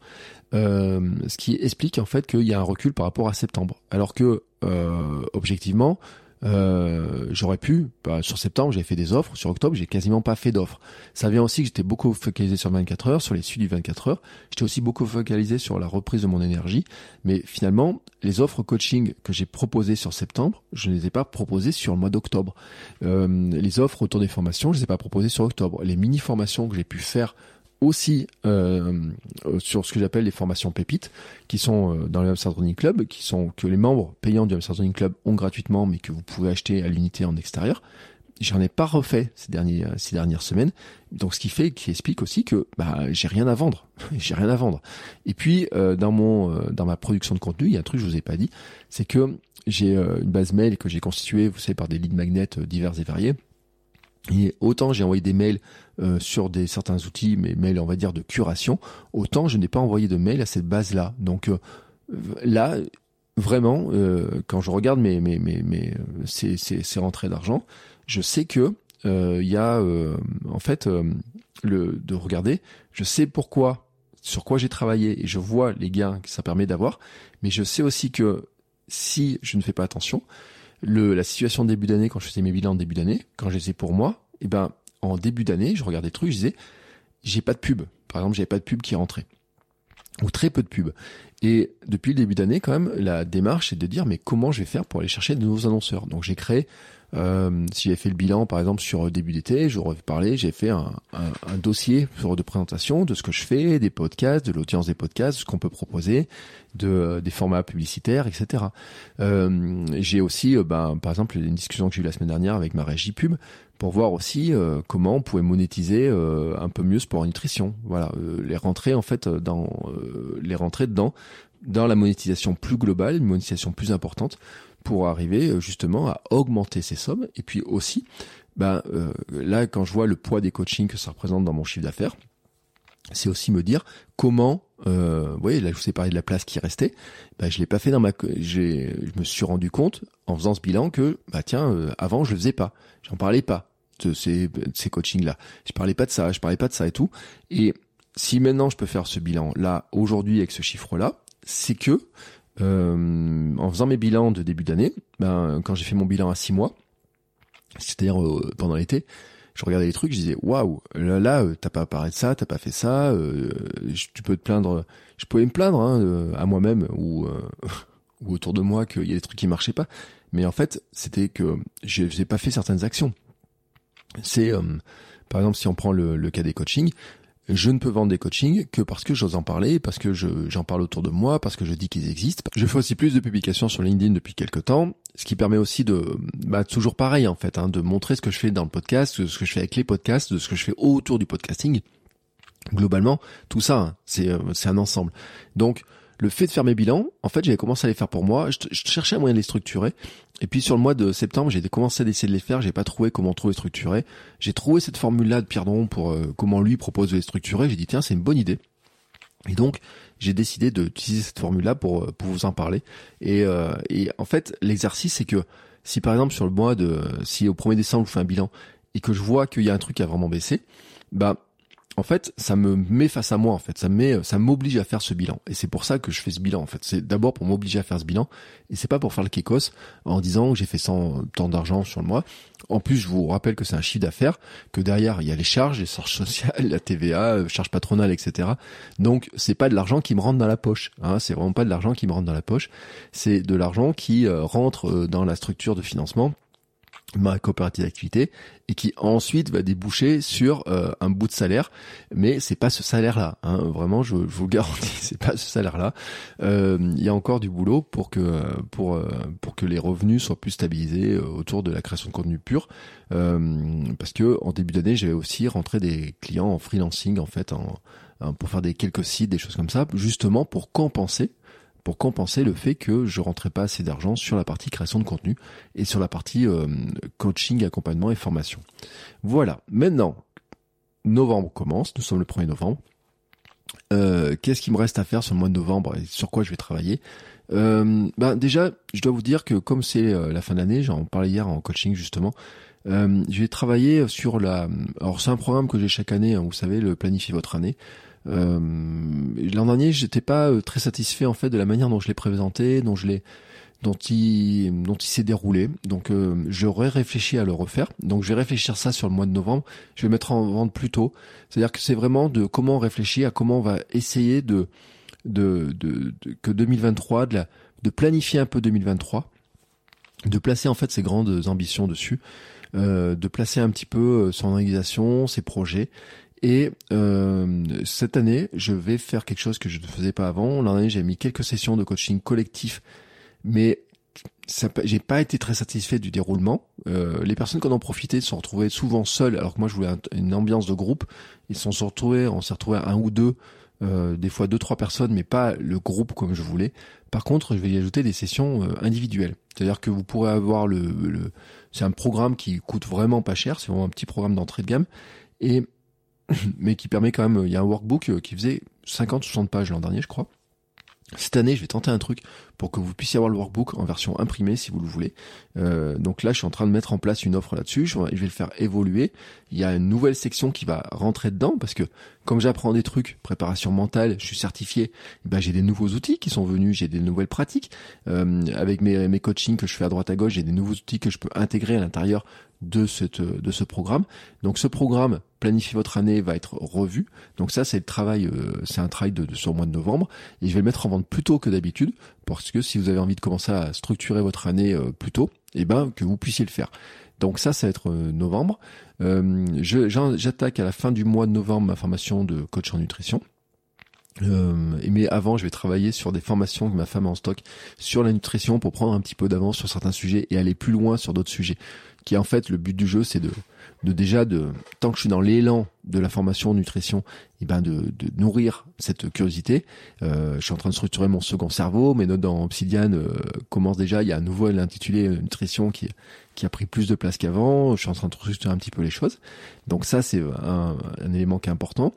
Euh, ce qui explique en fait qu'il y a un recul par rapport à septembre. Alors que euh, objectivement, euh, j'aurais pu, bah, sur septembre j'ai fait des offres, sur octobre j'ai quasiment pas fait d'offres. Ça vient aussi que j'étais beaucoup focalisé sur 24 heures, sur les suites du 24 heures. J'étais aussi beaucoup focalisé sur la reprise de mon énergie. Mais finalement, les offres coaching que j'ai proposées sur septembre, je ne les ai pas proposées sur le mois d'octobre. Euh, les offres autour des formations, je ne les ai pas proposées sur octobre. Les mini formations que j'ai pu faire aussi euh, euh, sur ce que j'appelle les formations pépites, qui sont euh, dans le Hamster Club, qui sont que les membres payants du Hamster Club ont gratuitement, mais que vous pouvez acheter à l'unité en extérieur. J'en ai pas refait ces derniers ces dernières semaines, donc ce qui fait, qui explique aussi que bah j'ai rien à vendre, j'ai rien à vendre. Et puis dans mon dans ma production de contenu, il y a un truc que je vous ai pas dit, c'est que j'ai une base mail que j'ai constituée, vous savez, par des leads magnets divers et variés et autant j'ai envoyé des mails euh, sur des certains outils, mais mails on va dire de curation, autant je n'ai pas envoyé de mails à cette base-là. Donc euh, là, vraiment, euh, quand je regarde mes, mes, mes, mes ces, ces, ces rentrées d'argent, je sais que il y a en fait le de regarder, je sais pourquoi, sur quoi j'ai travaillé et je vois les gains que ça permet d'avoir, mais je sais aussi que si je ne fais pas attention, le, la situation de début d'année, quand je faisais mes bilans début d'année, quand je les ai pour moi, et eh ben, en début d'année, je regardais des trucs, je disais, j'ai pas de pub. Par exemple, j'avais pas de pub qui rentrait. Ou très peu de pub. Et depuis le début d'année, quand même, la démarche est de dire, mais comment je vais faire pour aller chercher de nouveaux annonceurs? Donc, j'ai créé euh, si j'ai fait le bilan, par exemple, sur début d'été, je vous parler, j'ai fait un, un, un, dossier de présentation de ce que je fais, des podcasts, de l'audience des podcasts, ce qu'on peut proposer, de, des formats publicitaires, etc. Euh, j'ai aussi, euh, ben, par exemple, une discussion que j'ai eue la semaine dernière avec ma régie pub pour voir aussi euh, comment on pouvait monétiser euh, un peu mieux sport nutrition. Voilà, les rentrer en fait dans les rentrer dedans dans la monétisation plus globale, une monétisation plus importante pour arriver justement à augmenter ces sommes. Et puis aussi ben là quand je vois le poids des coachings que ça représente dans mon chiffre d'affaires c'est aussi me dire comment euh, vous voyez là je vous ai parlé de la place qui restait. Bah je l'ai pas fait dans ma j'ai je me suis rendu compte en faisant ce bilan que bah tiens euh, avant je le faisais pas. J'en parlais pas de ces ces coachings là je parlais pas de ça je parlais pas de ça et tout. Et si maintenant je peux faire ce bilan là aujourd'hui avec ce chiffre là c'est que euh, en faisant mes bilans de début d'année ben quand j'ai fait mon bilan à six mois c'est-à-dire euh, pendant l'été je regardais les trucs, je disais waouh, là, là euh, t'as pas parlé de ça, t'as pas fait ça, euh, tu peux te plaindre, je pouvais me plaindre hein, à moi-même ou euh, ou autour de moi qu'il y a des trucs qui marchaient pas, mais en fait c'était que je n'ai pas fait certaines actions. C'est par exemple si on prend le, le cas des coachings, je ne peux vendre des coachings que parce que j'ose en parler, parce que j'en parle autour de moi, parce que je dis qu'ils existent. Je fais aussi plus de publications sur LinkedIn depuis quelques temps, ce qui permet aussi de, bah, toujours pareil en fait, hein, de montrer ce que je fais dans le podcast, ce que je fais avec les podcasts, de ce que je fais autour du podcasting. Globalement, tout ça, hein, c'est euh, c'est un ensemble. Donc, le fait de faire mes bilans, en fait, j'avais commencé à les faire pour moi. Je, cherchais un moyen de les structurer. Et puis sur le mois de septembre, j'ai commencé à essayer de les faire. J'ai pas trouvé comment trop les structurer. J'ai trouvé cette formule-là de Pierre Dron pour euh, comment lui propose de les structurer. J'ai dit tiens, c'est une bonne idée. Et donc, j'ai décidé d'utiliser cette formule-là pour, euh, pour vous en parler. Et, euh, et en fait, l'exercice, c'est que si par exemple sur le mois de, si au 1er décembre, je fais un bilan et que je vois qu'il y a un truc qui a vraiment baissé, bah en fait, ça me met face à moi, en fait. Ça met, ça m'oblige à faire ce bilan. Et c'est pour ça que je fais ce bilan, en fait. C'est d'abord pour m'obliger à faire ce bilan. Et c'est pas pour faire le kékos en disant que j'ai fait 100 tant d'argent sur le mois. En plus, je vous rappelle que c'est un chiffre d'affaires, que derrière, il y a les charges, les charges sociales, la TVA, euh, charges patronales, etc. Donc, c'est pas de l'argent qui me rentre dans la poche. Hein. C'est vraiment pas de l'argent qui me rentre dans la poche. C'est de l'argent qui euh, rentre euh, dans la structure de financement ma coopérative d'activité et qui ensuite va déboucher sur euh, un bout de salaire. Mais c'est pas ce salaire là hein. vraiment je, vous le garantis c'est pas ce salaire là euh, il y a encore du boulot pour que pour euh, pour que les revenus soient plus stabilisés autour de la création de contenu pur. Parce que en début d'année j'avais aussi rentré des clients en freelancing en fait en, pour faire des quelques sites des choses comme ça justement pour compenser pour compenser le fait que je rentrais pas assez d'argent sur la partie création de contenu et sur la partie euh, coaching, accompagnement et formation. Voilà. Maintenant, novembre commence. Nous sommes le 1er novembre. Euh, Qu'est-ce qu'il me reste à faire sur le mois de novembre et sur quoi je vais travailler? Euh, ben déjà, je dois vous dire que comme c'est euh, la fin d'année, j'en parlais hier en coaching justement, euh, je vais travailler sur la. Alors c'est un programme que j'ai chaque année, hein, vous savez, le planifier votre année. Euh, L'an dernier, j'étais pas euh, très satisfait en fait de la manière dont je l'ai présenté, dont je l'ai dont il dont il s'est déroulé. Donc euh, j'aurais réfléchi à le refaire. Donc je vais réfléchir ça sur le mois de novembre. Je vais mettre en vente plus tôt. C'est-à-dire que c'est vraiment de comment on réfléchit à comment on va essayer de de, de, que 2023 de la de planifier un peu 2023, de placer en fait ses grandes ambitions dessus, de placer un petit peu euh, son organisation, ses projets et euh, cette année, je vais faire quelque chose que je ne faisais pas avant. L'an dernier, j'ai mis quelques sessions de coaching collectif, mais j'ai pas été très satisfait du déroulement. Euh, les personnes qui en ont profité se sont retrouvées souvent seules, alors que moi je voulais une ambiance de groupe. Ils se sont retrouvés, on s'est retrouvé un ou deux, euh, des fois deux trois personnes, mais pas le groupe comme je voulais. Par contre, je vais y ajouter des sessions euh, individuelles. C'est-à-dire que vous pourrez avoir le, c'est un programme qui coûte vraiment pas cher, c'est vraiment un petit programme d'entrée de gamme, et mais qui permet quand même, il y a un workbook euh, qui faisait 50 60 pages l'an dernier, je crois. Cette année, je vais tenter un truc pour que vous puissiez avoir le workbook en version imprimée si vous le voulez. Euh, donc là, je suis en train de mettre en place une offre là-dessus. Je, vais le faire évoluer. Il y a une nouvelle section qui va rentrer dedans parce que comme j'apprends des trucs, préparation mentale, je suis certifié. Eh ben j'ai des nouveaux outils qui sont venus, j'ai des nouvelles pratiques euh, avec mes, mes coachings que je fais à droite à gauche. J'ai des nouveaux outils que je peux intégrer à l'intérieur de cette de ce programme. Donc ce programme planifier votre année va être revu. Donc ça c'est le travail, euh, c'est un travail de, de, sur le mois de novembre et je vais le mettre en vente plus tôt que d'habitude parce que si vous avez envie de commencer à structurer votre année euh, plus tôt, eh ben que vous puissiez le faire. Donc ça, ça va être euh, novembre. J'attaque à la fin du mois de novembre ma formation de coach en nutrition. Euh, mais avant, je vais travailler sur des formations que ma femme a en stock sur la nutrition pour prendre un petit peu d'avance sur certains sujets et aller plus loin sur d'autres sujets. Qui en fait, le but du jeu, c'est de, de déjà de tant que je suis dans l'élan de la formation nutrition, et eh ben de, de nourrir cette curiosité. Euh, je suis en train de structurer mon second cerveau. Mes notes dans Obsidian euh, commencent déjà. Il y a un nouveau intitulé nutrition qui qui a pris plus de place qu'avant. Je suis en train de structurer un petit peu les choses. Donc ça, c'est un, un élément qui est important.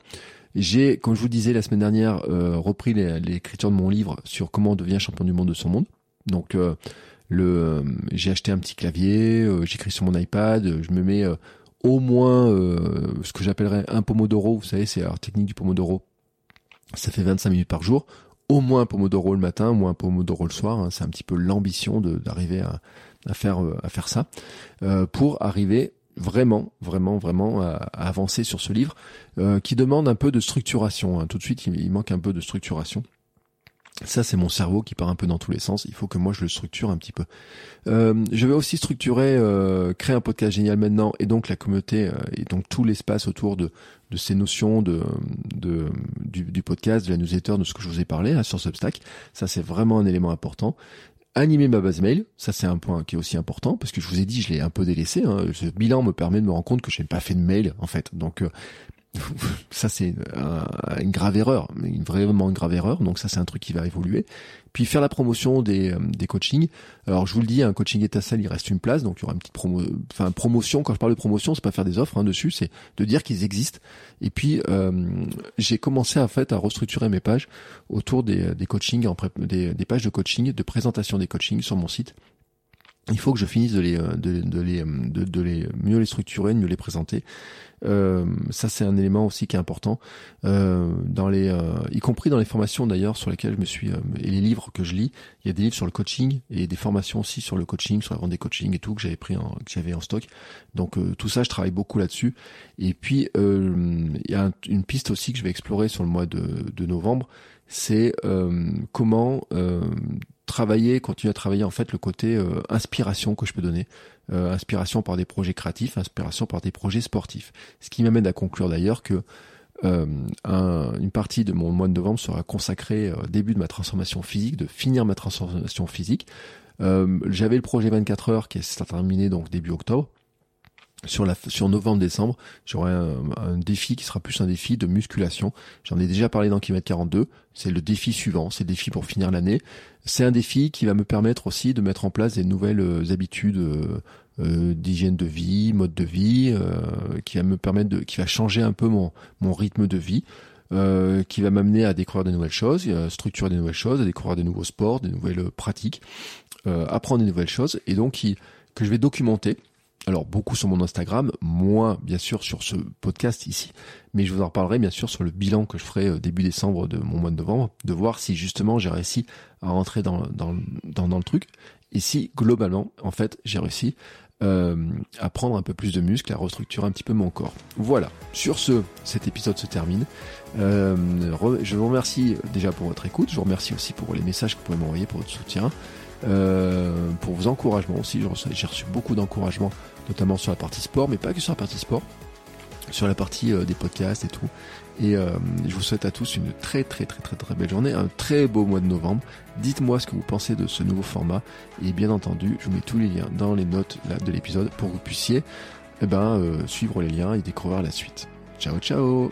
J'ai, comme je vous disais la semaine dernière, euh, repris l'écriture de mon livre sur comment on devient champion du monde de son monde. Donc euh, le, euh, j'ai acheté un petit clavier, j'écris sur mon iPad, je me mets au moins ce que j'appellerais un pomodoro. Vous savez, c'est la technique du pomodoro. Ça fait 25 minutes par jour. Au moins un pomodoro le matin, au moins un pomodoro le soir. Hein. C'est un petit peu l'ambition d'arriver à, faire à faire ça pour arriver vraiment, vraiment, vraiment à, avancer sur ce livre euh, qui demande un peu de structuration. Hein. Tout de suite, il, manque un peu de structuration. Ça, c'est mon cerveau qui part un peu dans tous les sens. Il faut que moi, je le structure un petit peu. Euh, je vais aussi structurer, euh, créer un podcast génial maintenant, et donc la communauté et donc tout l'espace autour de ces notions de, de du, podcast, de la newsletter, de ce que je vous ai parlé hein, sur Substack. Ça, c'est vraiment un élément important animer ma base mail, ça c'est un point qui est aussi important parce que je vous ai dit je l'ai un peu délaissé. Hein. Ce bilan me permet de me rendre compte que je n'ai pas fait de mail en fait. Donc euh, ça c'est une grave erreur, une vraiment une grave erreur. Donc ça c'est un truc qui va évoluer. Puis faire la promotion des, euh, des coachings. Alors je vous le dis, un coaching étincelle, il reste une place, donc il y aura une petite promo, enfin promotion. Quand je parle de promotion, c'est pas faire des offres hein, dessus, c'est de dire qu'ils existent. Et puis euh, j'ai commencé en fait à restructurer mes pages autour des, des coachings, des, des pages de coaching, de présentation des coachings sur mon site il faut que je finisse de les, euh, de, de les, euh, de, les mieux les structurer, mieux les présenter. Euh, ça, c'est un élément aussi qui est important euh, dans les, euh, y compris dans les formations d'ailleurs sur lesquelles je me suis et les livres que je lis. Il y a des livres sur le coaching et des formations aussi sur le coaching, sur la vente des coachings et tout que j'avais pris, en, que j'avais en stock. Donc tout ça, je travaille beaucoup là-dessus. Et puis il y a une piste aussi que je vais explorer sur le mois de, de novembre, c'est comment travailler, continuer à travailler en fait le côté euh, inspiration que je peux donner, euh, inspiration par des projets créatifs, inspiration par des projets sportifs. Ce qui m'amène à conclure d'ailleurs que euh, une partie de mon mois de novembre sera consacrée au début de ma transformation physique, de finir ma transformation physique. J'avais le projet 24 heures qui est terminé donc début octobre sur la sur novembre-décembre, j'aurai un, défi qui sera plus un défi de musculation. J'en ai déjà parlé dans Kilomètre 42. C'est le défi suivant, c'est le défi pour finir l'année. C'est un défi qui va me permettre aussi de mettre en place des nouvelles euh, habitudes euh, euh, d'hygiène de vie, mode de vie, qui va me permettre de, qui va changer un peu mon mon rythme de vie. qui va m'amener à découvrir de nouvelles choses, à structurer des nouvelles choses, à découvrir des nouveaux sports, des nouvelles pratiques, apprendre des nouvelles choses, et donc qui, que je vais documenter alors beaucoup sur mon Instagram, moins bien sûr sur ce podcast ici, mais je vous en reparlerai bien sûr sur le bilan que je ferai euh, début décembre de mon mois de novembre, de voir si justement j'ai réussi à rentrer dans, dans, dans, le truc, et si globalement, en fait, j'ai réussi euh, à prendre un peu plus de muscle, à restructurer un petit peu mon corps. Voilà, sur ce, cet épisode se termine. Euh, je vous remercie déjà pour votre écoute, je vous remercie aussi pour les messages que vous pouvez m'envoyer, pour votre soutien. Euh, pour vos encouragements aussi. J'ai reçu beaucoup d'encouragements, notamment sur la partie sport, mais pas que sur la partie sport, sur la partie euh, des podcasts et tout. Et euh, je vous souhaite à tous une très très très très très belle journée, un très beau mois de novembre. Dites-moi ce que vous pensez de ce nouveau format et bien entendu, je vous mets tous les liens dans les notes de l'épisode pour que vous puissiez eh ben, suivre les liens et découvrir la suite. Ciao ciao